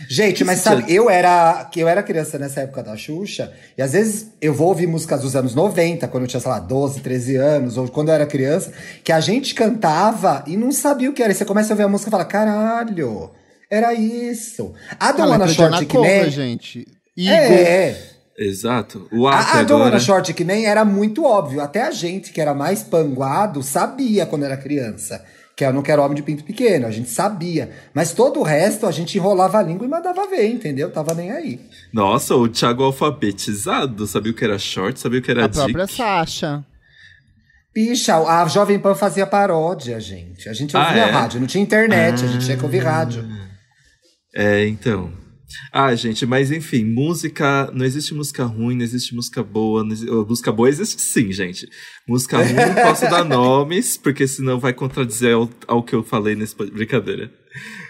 Gente, mas sabe, eu era, eu era criança nessa época da Xuxa, e às vezes eu vou ouvir músicas dos anos 90, quando eu tinha, sei lá, 12, 13 anos, ou quando eu era criança, que a gente cantava e não sabia o que era. E você começa a ouvir a música e fala, caralho, era isso. A Dona Short que nem... gente. Igor. É, Exato. O a, a Dona Short que nem era muito óbvio. Até a gente que era mais panguado sabia quando era criança que eu não quero homem de pinto pequeno, a gente sabia. Mas todo o resto a gente enrolava a língua e mandava ver, entendeu? Tava nem aí. Nossa, o Thiago alfabetizado, sabia o que era short, sabia o que era A dick. própria Sasha. Bicha, a Jovem Pan fazia paródia, gente. A gente ouvia ah, é? rádio, não tinha internet, ah, a gente tinha que ouvir rádio. É, então. Ah, gente, mas enfim, música. Não existe música ruim, não existe música boa. Existe, música boa existe sim, gente. Música ruim não posso dar nomes, porque senão vai contradizer ao, ao que eu falei nesse. Brincadeira.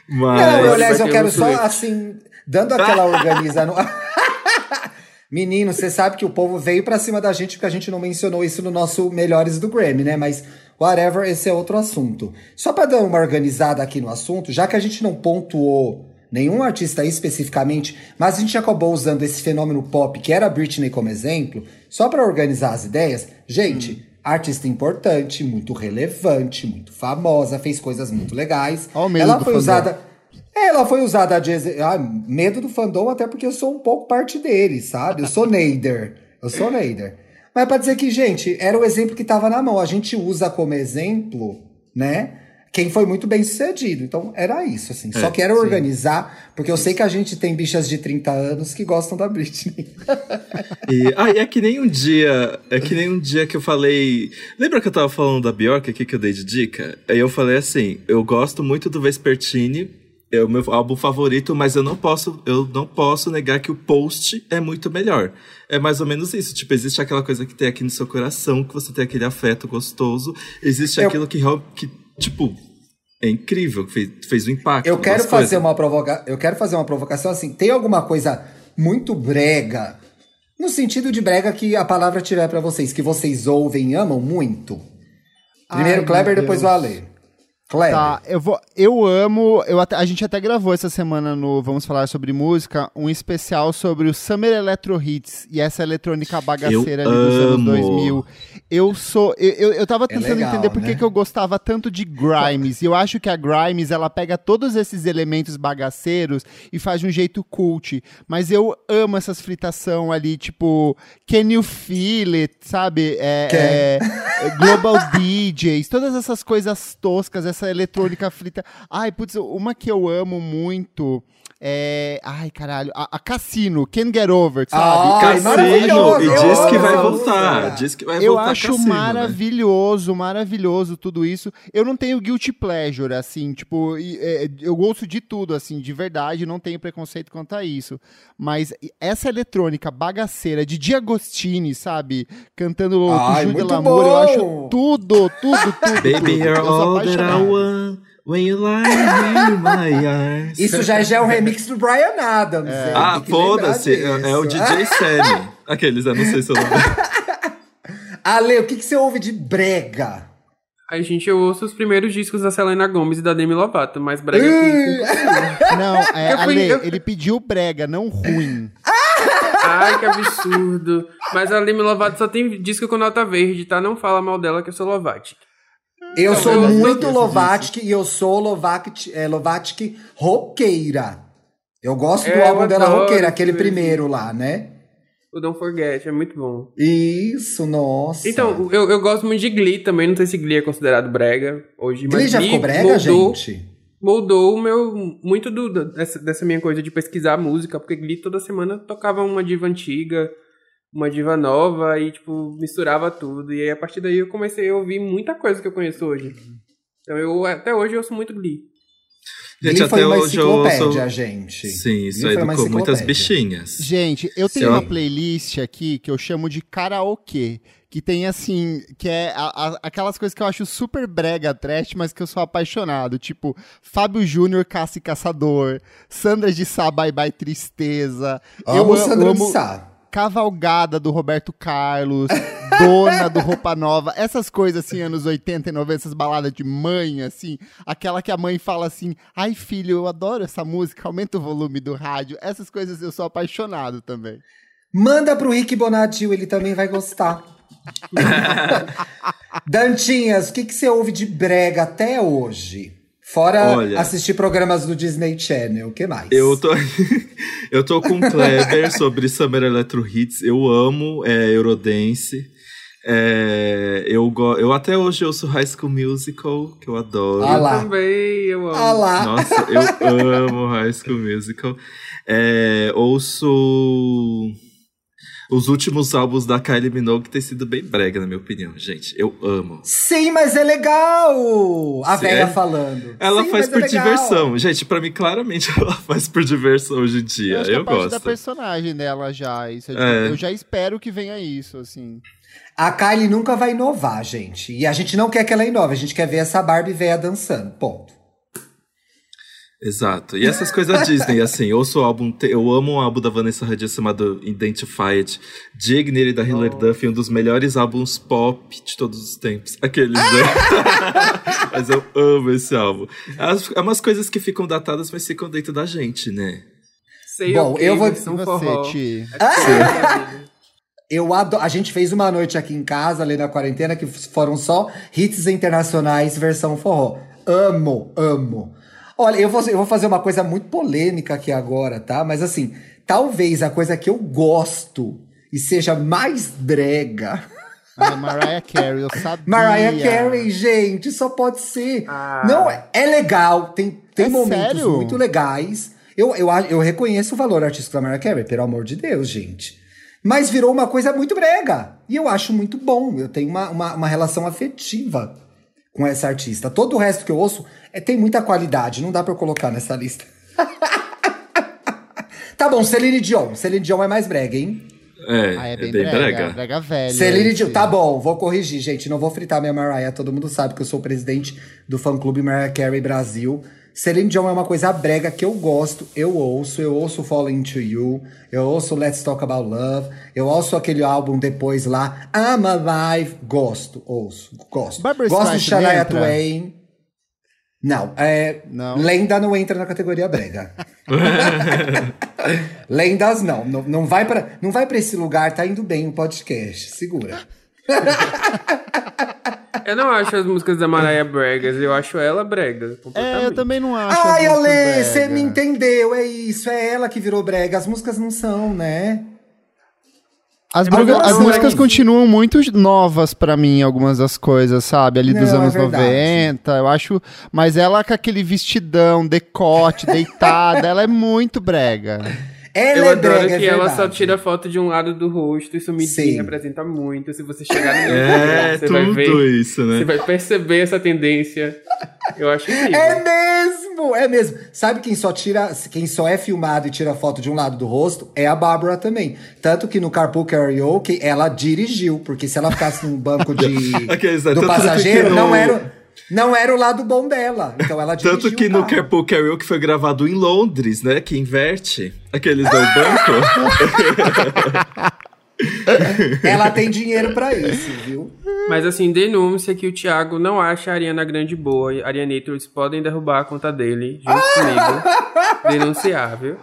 Mas. Não, aliás, eu quero só, assim, dando aquela organiza. Menino, você sabe que o povo veio pra cima da gente porque a gente não mencionou isso no nosso Melhores do Grammy, né? Mas, whatever, esse é outro assunto. Só pra dar uma organizada aqui no assunto, já que a gente não pontuou nenhum artista especificamente, mas a gente acabou usando esse fenômeno pop, que era a Britney como exemplo, só para organizar as ideias. Gente, hum. artista importante, muito relevante, muito famosa, fez coisas muito legais. Olha o medo Ela foi fandom. usada. Ela foi usada de. Ah, medo do fandom, até porque eu sou um pouco parte dele, sabe? Eu sou Neider. Eu sou Neider. Mas para dizer que, gente, era o exemplo que estava na mão. A gente usa como exemplo, né? Quem foi muito bem sucedido. Então era isso, assim. É, Só quero sim. organizar, porque eu sei que a gente tem bichas de 30 anos que gostam da Britney. e, ah, e é que nem um dia. É que nem um dia que eu falei. Lembra que eu tava falando da Bjork aqui que eu dei de dica? Aí eu falei assim: eu gosto muito do Vespertini. É o meu álbum favorito, mas eu não posso, eu não posso negar que o Post é muito melhor. É mais ou menos isso. Tipo, existe aquela coisa que tem aqui no seu coração, que você tem aquele afeto gostoso. Existe eu... aquilo que, que, tipo, é incrível, fez, fez um impacto. Eu quero fazer uma provoca... eu quero fazer uma provocação assim. Tem alguma coisa muito brega, no sentido de brega que a palavra tiver para vocês, que vocês ouvem e amam muito? Primeiro Ai, Kleber, depois o Ale. Kleber. Tá, eu vou. Eu amo. Eu até, a gente até gravou essa semana no Vamos Falar sobre Música um especial sobre o Summer Electro Hits e essa eletrônica bagaceira eu dos amo. anos 2000. Eu sou. Eu, eu, eu tava é tentando é legal, entender por né? que eu gostava tanto de Grimes. E eu acho que a Grimes ela pega todos esses elementos bagaceiros e faz de um jeito cult. Mas eu amo essas fritação ali, tipo, Can You Feel It, sabe? É, é, é Global DJs, todas essas coisas toscas, essa eletrônica frita. Ai, putz, uma que eu amo muito. É. Ai, caralho. A, a Cassino, Can Get Over, sabe? Ah, Cassino! E diz que vai voltar. Diz que vai eu voltar. Eu acho Cassino, maravilhoso, né? maravilhoso tudo isso. Eu não tenho guilty pleasure, assim, tipo, é, eu gosto de tudo, assim, de verdade, não tenho preconceito quanto a isso. Mas essa eletrônica bagaceira de Diagostini, sabe? Cantando o Júlio Lamour, eu acho tudo, tudo, tudo. Baby, tudo. you're all that I want. When you lie in my arms. Isso já, já é um remix do Brian Adams. É. Ah, foda-se. É, é, o DJ Sammy. Aqueles, eu não sei se eu não. Ale, o que, que você ouve de brega? Ai, gente, eu ouço os primeiros discos da Selena Gomez e da Demi Lovato, mas brega aqui. Não, é, eu Ale, eu... ele pediu brega, não ruim. Ai, que absurdo. Mas a Demi Lovato só tem disco com nota verde, tá? Não fala mal dela que eu sou Lovatic. Eu sou eu muito Lovatic e eu sou Lovatic, é, Lovatic roqueira. Eu gosto do é, álbum dela roqueira, aquele primeiro lá, né? O Don't Forget, é muito bom. Isso, nossa. Então, eu, eu gosto muito de Glee também, não sei se Glee é considerado brega hoje. Glee já Glee ficou brega, moldou, gente? Moldou o meu, muito do, dessa, dessa minha coisa de pesquisar música, porque Glee toda semana tocava uma diva antiga, uma diva nova e, tipo, misturava tudo. E aí, a partir daí, eu comecei a ouvir muita coisa que eu conheço hoje. Então, eu até hoje eu ouço muito Glee. Gente, até foi hoje eu ouço... gente. Sim, isso aí educou muitas bichinhas. Gente, eu tenho Sim. uma playlist aqui que eu chamo de karaokê. Que tem assim, que é a, a, aquelas coisas que eu acho super brega trash, mas que eu sou apaixonado. Tipo, Fábio Júnior, Caça e Caçador, Sandra de Sá, Bye Bye Tristeza. Amo eu Sandra amo, de Sá. Cavalgada do Roberto Carlos, Dona do Roupa Nova, essas coisas assim, anos 80 e 90, essas baladas de mãe, assim, aquela que a mãe fala assim: ai filho, eu adoro essa música, aumenta o volume do rádio, essas coisas eu sou apaixonado também. Manda pro Rick Bonadio, ele também vai gostar. Dantinhas, o que, que você ouve de brega até hoje? Fora Olha, assistir programas do Disney Channel, o que mais? Eu tô, eu tô com o Kleber sobre Summer Electro Hits. Eu amo é, Eurodance. É, eu, go, eu até hoje ouço High School Musical, que eu adoro. Ah lá. Eu também, eu amo. Ah lá. Nossa, eu amo High School Musical. É, ouço os últimos álbuns da Kylie Minogue têm sido bem brega, na minha opinião, gente. Eu amo. Sim, mas é legal! A velha é? falando. Ela Sim, faz por é diversão. Gente, para mim, claramente, ela faz por diversão hoje em dia. Eu, eu gosto. da personagem dela já. Isso é. Eu já espero que venha isso, assim. A Kylie nunca vai inovar, gente. E a gente não quer que ela inove, a gente quer ver essa Barbie velha dançando. Ponto. Exato. E essas coisas Disney, assim, eu sou álbum, eu amo um álbum da Vanessa Hudgens chamado Identified, Dignity da Hilary oh. Duff, um dos melhores álbuns pop de todos os tempos. Aqueles, né? mas eu amo esse álbum. É umas coisas que ficam datadas, mas ficam dentro da gente, né? Sei Bom, okay, eu vou um você, Eu adoro. A gente fez uma noite aqui em casa, ali na quarentena, que foram só hits internacionais versão forró. Amo, amo. Olha, eu vou, eu vou fazer uma coisa muito polêmica aqui agora, tá? Mas assim, talvez a coisa que eu gosto e seja mais brega. Ah, Mariah Carey, eu sabia. Mariah Carey, gente, só pode ser. Ah. Não, é legal, tem, tem é momentos sério? muito legais. Eu, eu, eu reconheço o valor artístico da Mariah Carey, pelo amor de Deus, gente. Mas virou uma coisa muito brega. E eu acho muito bom. Eu tenho uma, uma, uma relação afetiva com essa artista. Todo o resto que eu ouço é, tem muita qualidade, não dá pra eu colocar nessa lista. tá bom, Celine Dion. Celine Dion é mais brega, hein? É, ah, é, bem, é bem brega. brega. brega velha. Celine Dion, tá bom, vou corrigir, gente. Não vou fritar minha Mariah. Todo mundo sabe que eu sou presidente do fã-clube Mariah Carey Brasil. Celine Dion é uma coisa brega que eu gosto, eu ouço, eu ouço Falling to You, eu ouço Let's Talk About Love, eu ouço aquele álbum depois lá, I'm Alive, gosto, ouço, gosto. Barbara gosto de Shania Twain. Não, é, não, lenda não entra na categoria brega. Lendas não, não, não vai para não vai para esse lugar, tá indo bem o podcast, segura. Eu não acho as músicas da Mariah bregas, eu acho ela brega. É, eu também não acho. Ai, Ale, você me entendeu, é isso, é ela que virou brega. As músicas não são, né? As, as músicas continuam muito novas para mim, algumas das coisas, sabe? Ali dos Não, é anos é 90, eu acho. Mas ela com aquele vestidão, decote, deitada, ela é muito brega. Ela eu é adoro é que é ela só tira foto de um lado do rosto, isso me representa muito. Se você chegar no É, você vai ver, isso, né? Você vai perceber essa tendência. Eu acho que É mesmo, é mesmo. Sabe quem só tira, quem só é filmado e tira foto de um lado do rosto? É a Bárbara também. Tanto que no Carpool Karaoke ela dirigiu, porque se ela ficasse no banco de do passageiro, não era não era o lado bom dela. Então ela Tanto que no Carpool Karaoke foi gravado em Londres, né? Que inverte aqueles do banco. ela tem dinheiro para isso, viu? Mas assim, denúncia que o Thiago não acha a Ariana Grande boa. E Arianators podem derrubar a conta dele junto comigo. Denunciar, viu?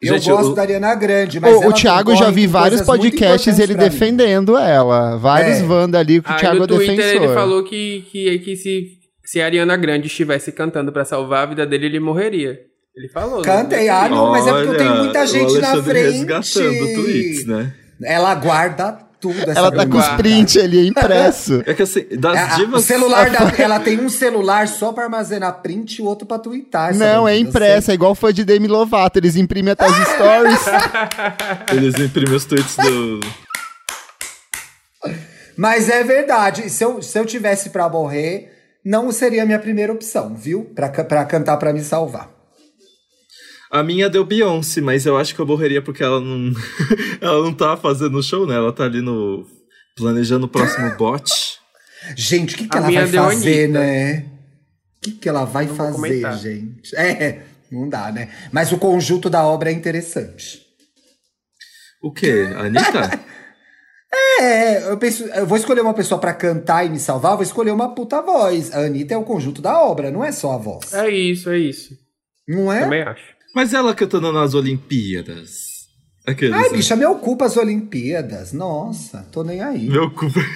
Eu Gente, gosto o... da Ariana Grande, mas. O, o Thiago já vi vários podcasts ele defendendo ela. Vários é. Wanda ali que o Thiago é defensor. Ele falou que, que, que se se a Ariana Grande estivesse cantando para salvar a vida dele, ele morreria. Ele falou. Cantei, né? ah, não, mas é porque eu tenho muita gente na frente. resgatando tweets, né? Ela guarda tudo. ela tá com os print ali impresso. é que assim, das é, divas. O celular da, ela tem um celular só pra armazenar print e o outro pra twittar. Não, é impressa, é igual fã de Demi Lovato. Eles imprimem até as stories. Eles imprimem os tweets do. Mas é verdade. Se eu, se eu tivesse pra morrer não seria a minha primeira opção, viu? Pra, pra cantar para me salvar. A minha deu Beyoncé, mas eu acho que eu morreria porque ela não. ela não tá fazendo show, né? Ela tá ali no. planejando o próximo bot. Gente, o que, que ela vai fazer, né? O que, que ela vai fazer, gente? É, não dá, né? Mas o conjunto da obra é interessante. O quê? A Anitta? É, eu penso, eu vou escolher uma pessoa para cantar e me salvar, vou escolher uma puta voz. A Anitta é o conjunto da obra, não é só a voz. É isso, é isso. Não é? Também acho. Mas ela cantando nas Olimpíadas. Aqueles, Ai, né? bicha, me ocupa as Olimpíadas. Nossa, tô nem aí. Me ocupa.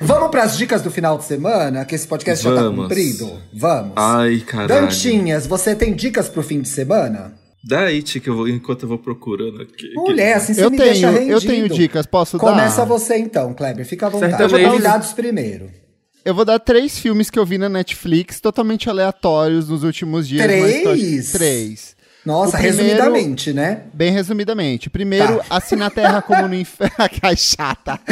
Vamos para as dicas do final de semana, que esse podcast Vamos. já tá cumprido? Vamos. Ai, caralho. Dantinhas, você tem dicas pro fim de semana? Dá aí, Tica, eu vou, enquanto eu vou procurando aqui. Mulher, assim você eu me tenho, deixa rendido. Eu tenho dicas, posso Começa dar? Começa você então, Kleber, fica à vontade. Certamente. Convidados primeiro. Eu vou dar três filmes que eu vi na Netflix, totalmente aleatórios nos últimos dias. Três? Três. Nossa, primeiro, resumidamente, né? Bem resumidamente. Primeiro, tá. Assim na Terra como no Inferno. Ai, chata.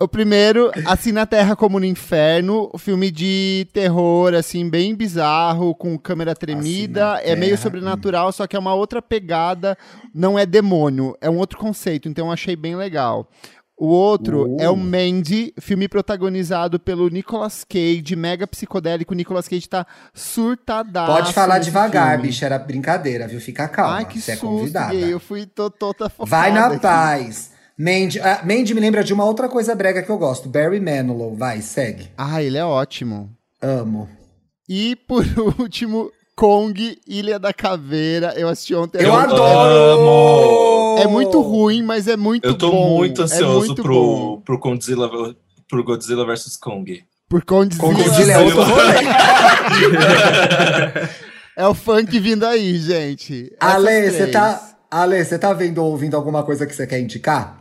O primeiro, Assim na Terra como no Inferno, o filme de terror, assim, bem bizarro, com câmera tremida. Assim é meio sobrenatural, só que é uma outra pegada. Não é demônio, é um outro conceito, então eu achei bem legal. O outro uh. é o Mandy, filme protagonizado pelo Nicolas Cage, mega psicodélico. O Nicolas Cage tá surtadaço. Pode falar devagar, filme. bicho, era brincadeira, viu? Fica calma, Ai, que você susto, é convidada. Eu fui tô, toda Vai na aqui. paz. Mandy, uh, Mandy me lembra de uma outra coisa brega que eu gosto. Barry Manilow, vai, segue. Ah, ele é ótimo. Amo. E por último, Kong, Ilha da Caveira. Eu assisti ontem. Eu adoro! É muito ruim, mas é muito bom. Eu tô bom. muito é ansioso é muito pro, pro, Godzilla, pro Godzilla vs Kong. Por Godzilla. Godzilla é outro É o funk vindo aí, gente. Ale, você tá... Ale, você tá vendo ou ouvindo alguma coisa que você quer indicar?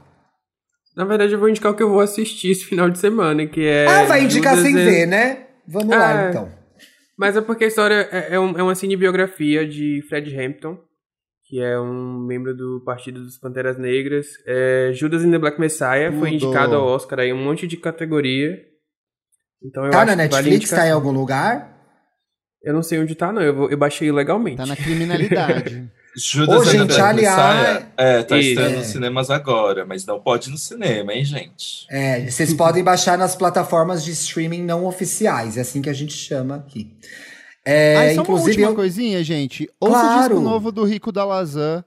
Na verdade, eu vou indicar o que eu vou assistir esse final de semana, que é. Ah, vai indicar sem ver, né? Vamos é, lá, então. Mas é porque a história é, é, um, é uma cinebiografia de Fred Hampton, que é um membro do Partido dos Panteras Negras. É, Judas in the Black Messiah Mudou. foi indicado ao Oscar aí, um monte de categoria. Então eu tá acho na Netflix? Vale tá em algum lugar? Eu não sei onde tá, não. Eu, vou, eu baixei ilegalmente. Tá na criminalidade. Judas Ô, gente, aliás... É, tá estando é. nos cinemas agora, mas não pode ir no cinema, hein, gente? É, vocês podem baixar nas plataformas de streaming não oficiais, é assim que a gente chama aqui. É, ah, inclusive, uma eu... coisinha, gente. Ouça claro. o disco novo do Rico da Lazan.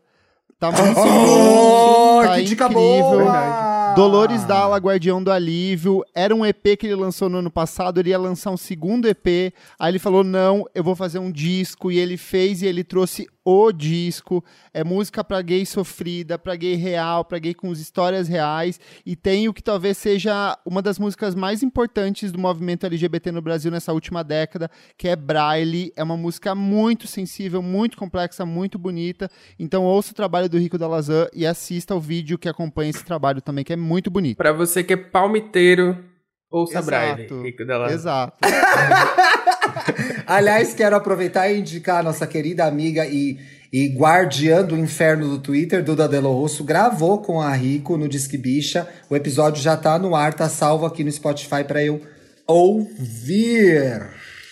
Tá muito oh, tá que incrível. Dolores Dalla, Guardião do Alívio. Era um EP que ele lançou no ano passado, ele ia lançar um segundo EP. Aí ele falou: não, eu vou fazer um disco. E ele fez e ele trouxe o disco. É música para gay sofrida, para gay real, para gay com histórias reais. E tem o que talvez seja uma das músicas mais importantes do movimento LGBT no Brasil nessa última década, que é Braille. É uma música muito sensível, muito complexa, muito bonita. Então ouça o trabalho do Rico da Lazan e assista o vídeo que acompanha esse trabalho também, que é muito bonito. Para você que é palmiteiro, ouça Exato. Braille, Rico da Lazan. Exato. Aliás, quero aproveitar e indicar a nossa querida amiga e, e guardiã do inferno do Twitter, Duda Delo Rosso, gravou com a Rico no Disque Bicha. O episódio já tá no ar, tá salvo aqui no Spotify para eu ouvir.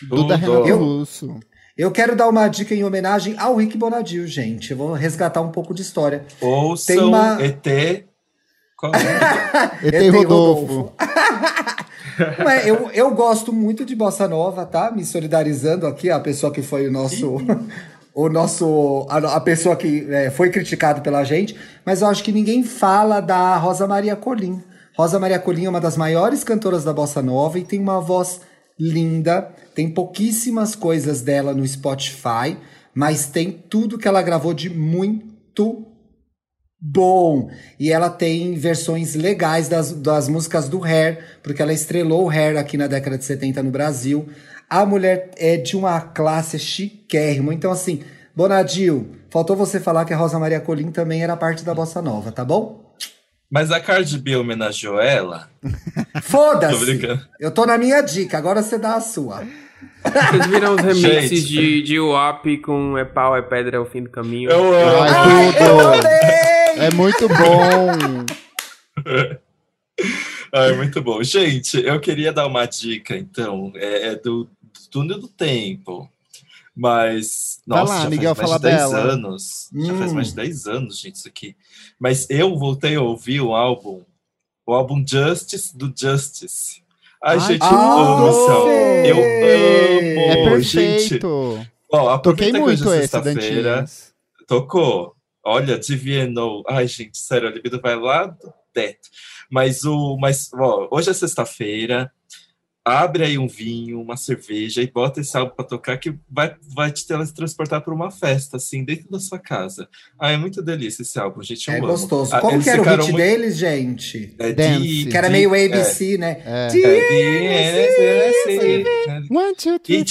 Duda Renato Russo. Eu quero dar uma dica em homenagem ao Rick Bonadil, gente. Eu vou resgatar um pouco de história. Ouçam Tem uma... ET... Qual é? ET Rodolfo. É, eu, eu gosto muito de bossa nova, tá? Me solidarizando aqui, a pessoa que foi o nosso. o nosso. A, a pessoa que é, foi criticado pela gente, mas eu acho que ninguém fala da Rosa Maria Colim. Rosa Maria Colim é uma das maiores cantoras da bossa nova e tem uma voz linda. Tem pouquíssimas coisas dela no Spotify, mas tem tudo que ela gravou de muito bom. E ela tem versões legais das, das músicas do Hair, porque ela estrelou o Hair aqui na década de 70 no Brasil. A mulher é de uma classe chiquérrima. Então, assim, Bonadil, faltou você falar que a Rosa Maria Colim também era parte da Bossa Nova, tá bom? Mas a Cardi B homenageou ela? Foda-se! Eu tô na minha dica, agora você dá a sua. Vocês viram os remixes de, de UAP com É pau, é pedra, é o fim do caminho? Eu amo! Ai, eu É muito bom! Ai, muito bom. Gente, eu queria dar uma dica, então, é, é do, do túnel do tempo. Mas, nossa, lá, já Miguel, faz mais de 10 dela. anos. Hum. Já faz mais de 10 anos, gente, isso aqui. Mas eu voltei a ouvir o álbum, o álbum Justice do Justice. Ai, gente, eu amo esse álbum. Eu amo. É perfeito. Gente. Ó, Toquei muito esse, sexta-feira. Tocou. Olha, Divianou. Ai, gente, sério, a libido vai lá do teto. Mas o. Mas, ó, hoje é sexta-feira abre aí um vinho, uma cerveja e bota esse álbum para tocar que vai, vai te teletransportar para uma festa, assim, dentro da sua casa. Ah, é muito delícia esse álbum, gente. é gostoso. Ah, Como que era o hit muito... deles, gente? É de, que era meio ABC, é. né? É. é One, two, three,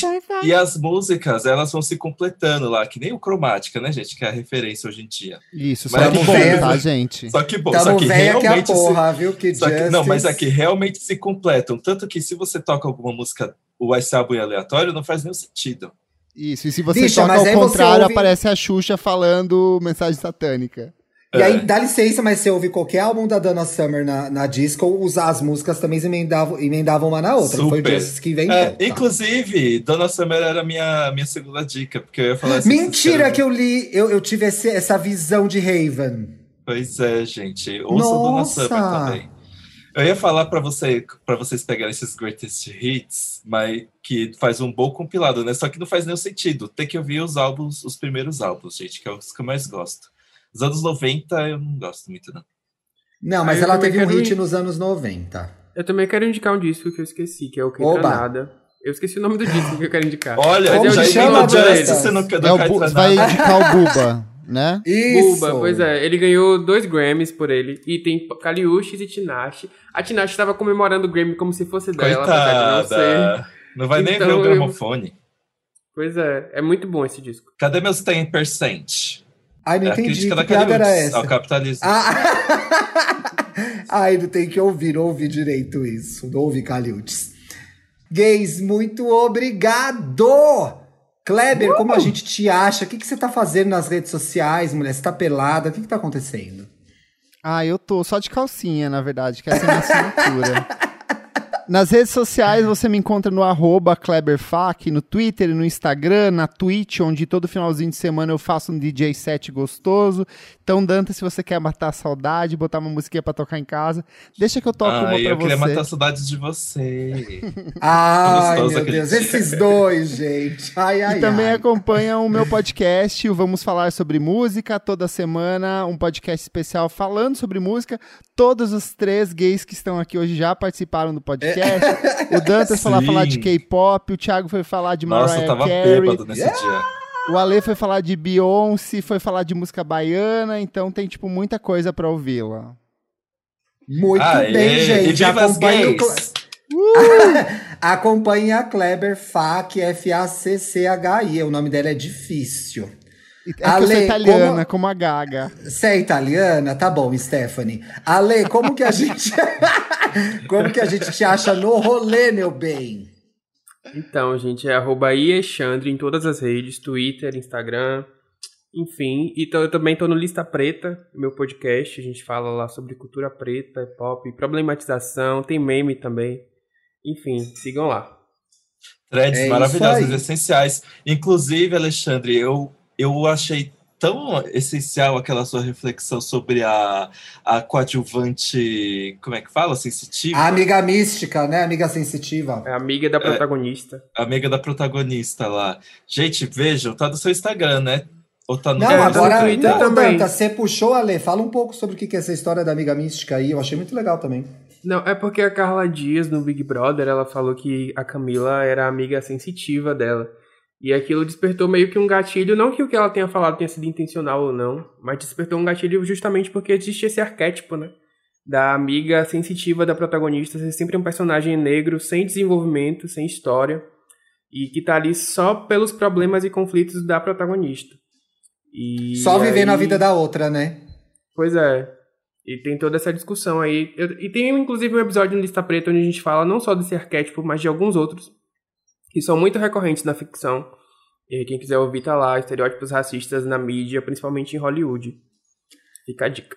e, e as músicas, elas vão se completando lá, que nem o Cromática, né, gente? Que é a referência hoje em dia. Isso, só que bom, tá, gente? Só que bom, só que realmente... Que a porra, se... viu? Que, que Não, mas aqui realmente se completam. Tanto que se você toca alguma música, o esse álbum em aleatório, não faz nenhum sentido. Isso, e se você Bicha, toca ao contrário, ouve... aparece a Xuxa falando mensagem satânica. E aí, é. dá licença, mas você ouve qualquer álbum da Dana Summer na, na disco, usar as músicas também emendavam, emendavam uma na outra. Super. Foi o Justice que inventou. É, tá? Inclusive, Dana Summer era a minha, minha segunda dica, porque eu ia falar assim. Mentira que eu li, eu, eu tive esse, essa visão de Raven. Pois é, gente. Ouça Dana Summer também. Eu ia falar para você, para vocês pegarem esses greatest hits, mas que faz um bom compilado, né? Só que não faz nenhum sentido. Tem que ouvir os álbuns, os primeiros álbuns, gente, que é os que eu mais gosto. Os anos 90 eu não gosto muito, não. Não, mas ela teve um hit nos anos 90. Eu também quero indicar um disco que eu esqueci, que é o Que Nada. Eu esqueci o nome do disco que eu quero indicar. Olha, Mas já chama Justice, você não quer é o Vai indicar o Buba né? Isso. Buba, pois é. Ele ganhou dois Grammys por ele. E tem Kaliushis e Tinashe. A Tinashe estava comemorando o Grammy como se fosse dela. Coitada. Não, ser. não vai então, nem ver o gramofone. Eu... Pois é. É muito bom esse disco. Cadê meus 100%? Ai, não é entendi. A crítica que da piada era essa? Ao capitalismo. Ah. Ai, não tem que ouvir, não ouvi direito isso. Não ouvi Caliutes. Gays, muito obrigado! Kleber, como a gente te acha? O que, que você tá fazendo nas redes sociais, mulher? Você tá pelada? O que, que tá acontecendo? Ah, eu tô só de calcinha, na verdade, que essa é a minha assinatura. Nas redes sociais você me encontra no arroba KleberFac, no Twitter, no Instagram, na Twitch, onde todo finalzinho de semana eu faço um DJ set gostoso. Então, Danta, se você quer matar a saudade, botar uma musiquinha pra tocar em casa, deixa que eu toco ah, uma pra eu você. Eu queria matar a saudade de você. ai, meu Deus, dia. esses dois, gente. Ai, ai, e também ai. acompanha o meu podcast, o Vamos Falar Sobre Música, toda semana, um podcast especial falando sobre música. Todos os três gays que estão aqui hoje já participaram do podcast. É. O Dantas foi lá falar de K-pop, o Thiago foi falar de Mariah Nossa, eu tava Carey. bêbado nesse yeah. dia. O Ale foi falar de Beyoncé, foi falar de música baiana, então tem, tipo, muita coisa pra ouvir lá. Muito Aê, bem, gente. Acompanhe o... Uh! Acompanhe a Kleber Fac, F-A-C-C-H-I. O nome dela é difícil. É Ale, eu sou italiana, como... como... a Gaga. Você é italiana? Tá bom, Stephanie. Ale, como que a gente. como que a gente te acha no rolê, meu bem? Então, gente, é arroba Iexandre em todas as redes, Twitter, Instagram, enfim. E tô, eu também tô no Lista Preta, meu podcast. A gente fala lá sobre cultura preta, pop, problematização, tem meme também. Enfim, sigam lá. Threads é maravilhosos, essenciais. Inclusive, Alexandre, eu, eu achei tão essencial aquela sua reflexão sobre a, a coadjuvante, como é que fala? Sensitiva? A amiga mística, né? Amiga sensitiva. É amiga da protagonista. É, amiga da protagonista lá. Gente, vejam, tá no seu Instagram, né? Ou tá no Não, agora Twitter não, também. Danta, você puxou, Ale, fala um pouco sobre o que é essa história da amiga mística aí, eu achei muito legal também. Não, é porque a Carla Dias, no Big Brother, ela falou que a Camila era a amiga sensitiva dela. E aquilo despertou meio que um gatilho, não que o que ela tenha falado tenha sido intencional ou não, mas despertou um gatilho justamente porque existe esse arquétipo, né? Da amiga sensitiva da protagonista ser sempre um personagem negro, sem desenvolvimento, sem história, e que tá ali só pelos problemas e conflitos da protagonista. E só vivendo aí... a vida da outra, né? Pois é. E tem toda essa discussão aí. E tem inclusive um episódio no Lista Preta onde a gente fala não só desse arquétipo, mas de alguns outros que são muito recorrentes na ficção. E quem quiser ouvir tá lá, estereótipos racistas na mídia, principalmente em Hollywood. Fica a dica.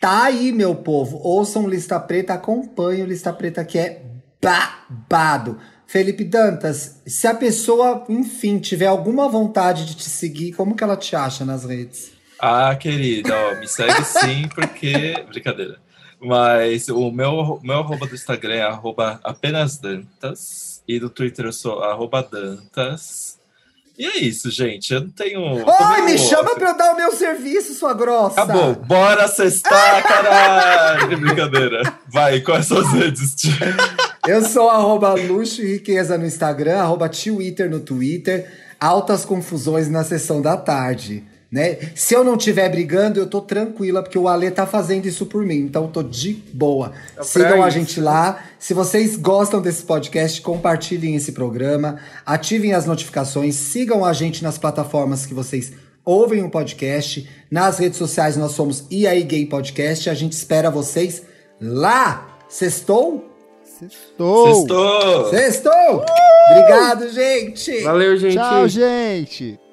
Tá aí, meu povo. Ouçam Lista Preta, acompanhem o Lista Preta que é babado. Felipe Dantas, se a pessoa, enfim, tiver alguma vontade de te seguir, como que ela te acha nas redes? Ah, querida, ó, me segue sim, porque. Brincadeira. Mas o meu, meu arroba do Instagram é arroba apenas Dantas. E do Twitter eu sou arroba Dantas. E é isso, gente. Eu não tenho. Oi, me chama pra eu dar o meu serviço, sua grossa. Acabou. Bora cestar, caralho. Brincadeira. Vai, quais são as redes? Eu sou arroba luxo e riqueza no Instagram, arroba Twitter no Twitter. Altas confusões na sessão da tarde né? Se eu não estiver brigando, eu tô tranquila, porque o Ale tá fazendo isso por mim, então eu tô de boa. É Sigam isso. a gente lá. Se vocês gostam desse podcast, compartilhem esse programa, ativem as notificações, sigam a gente nas plataformas que vocês ouvem o podcast. Nas redes sociais nós somos IAI Gay Podcast. A gente espera vocês lá. Sextou? Sextou! Sextou! Sextou! Uh! Obrigado, gente! Valeu, gente! Tchau, gente!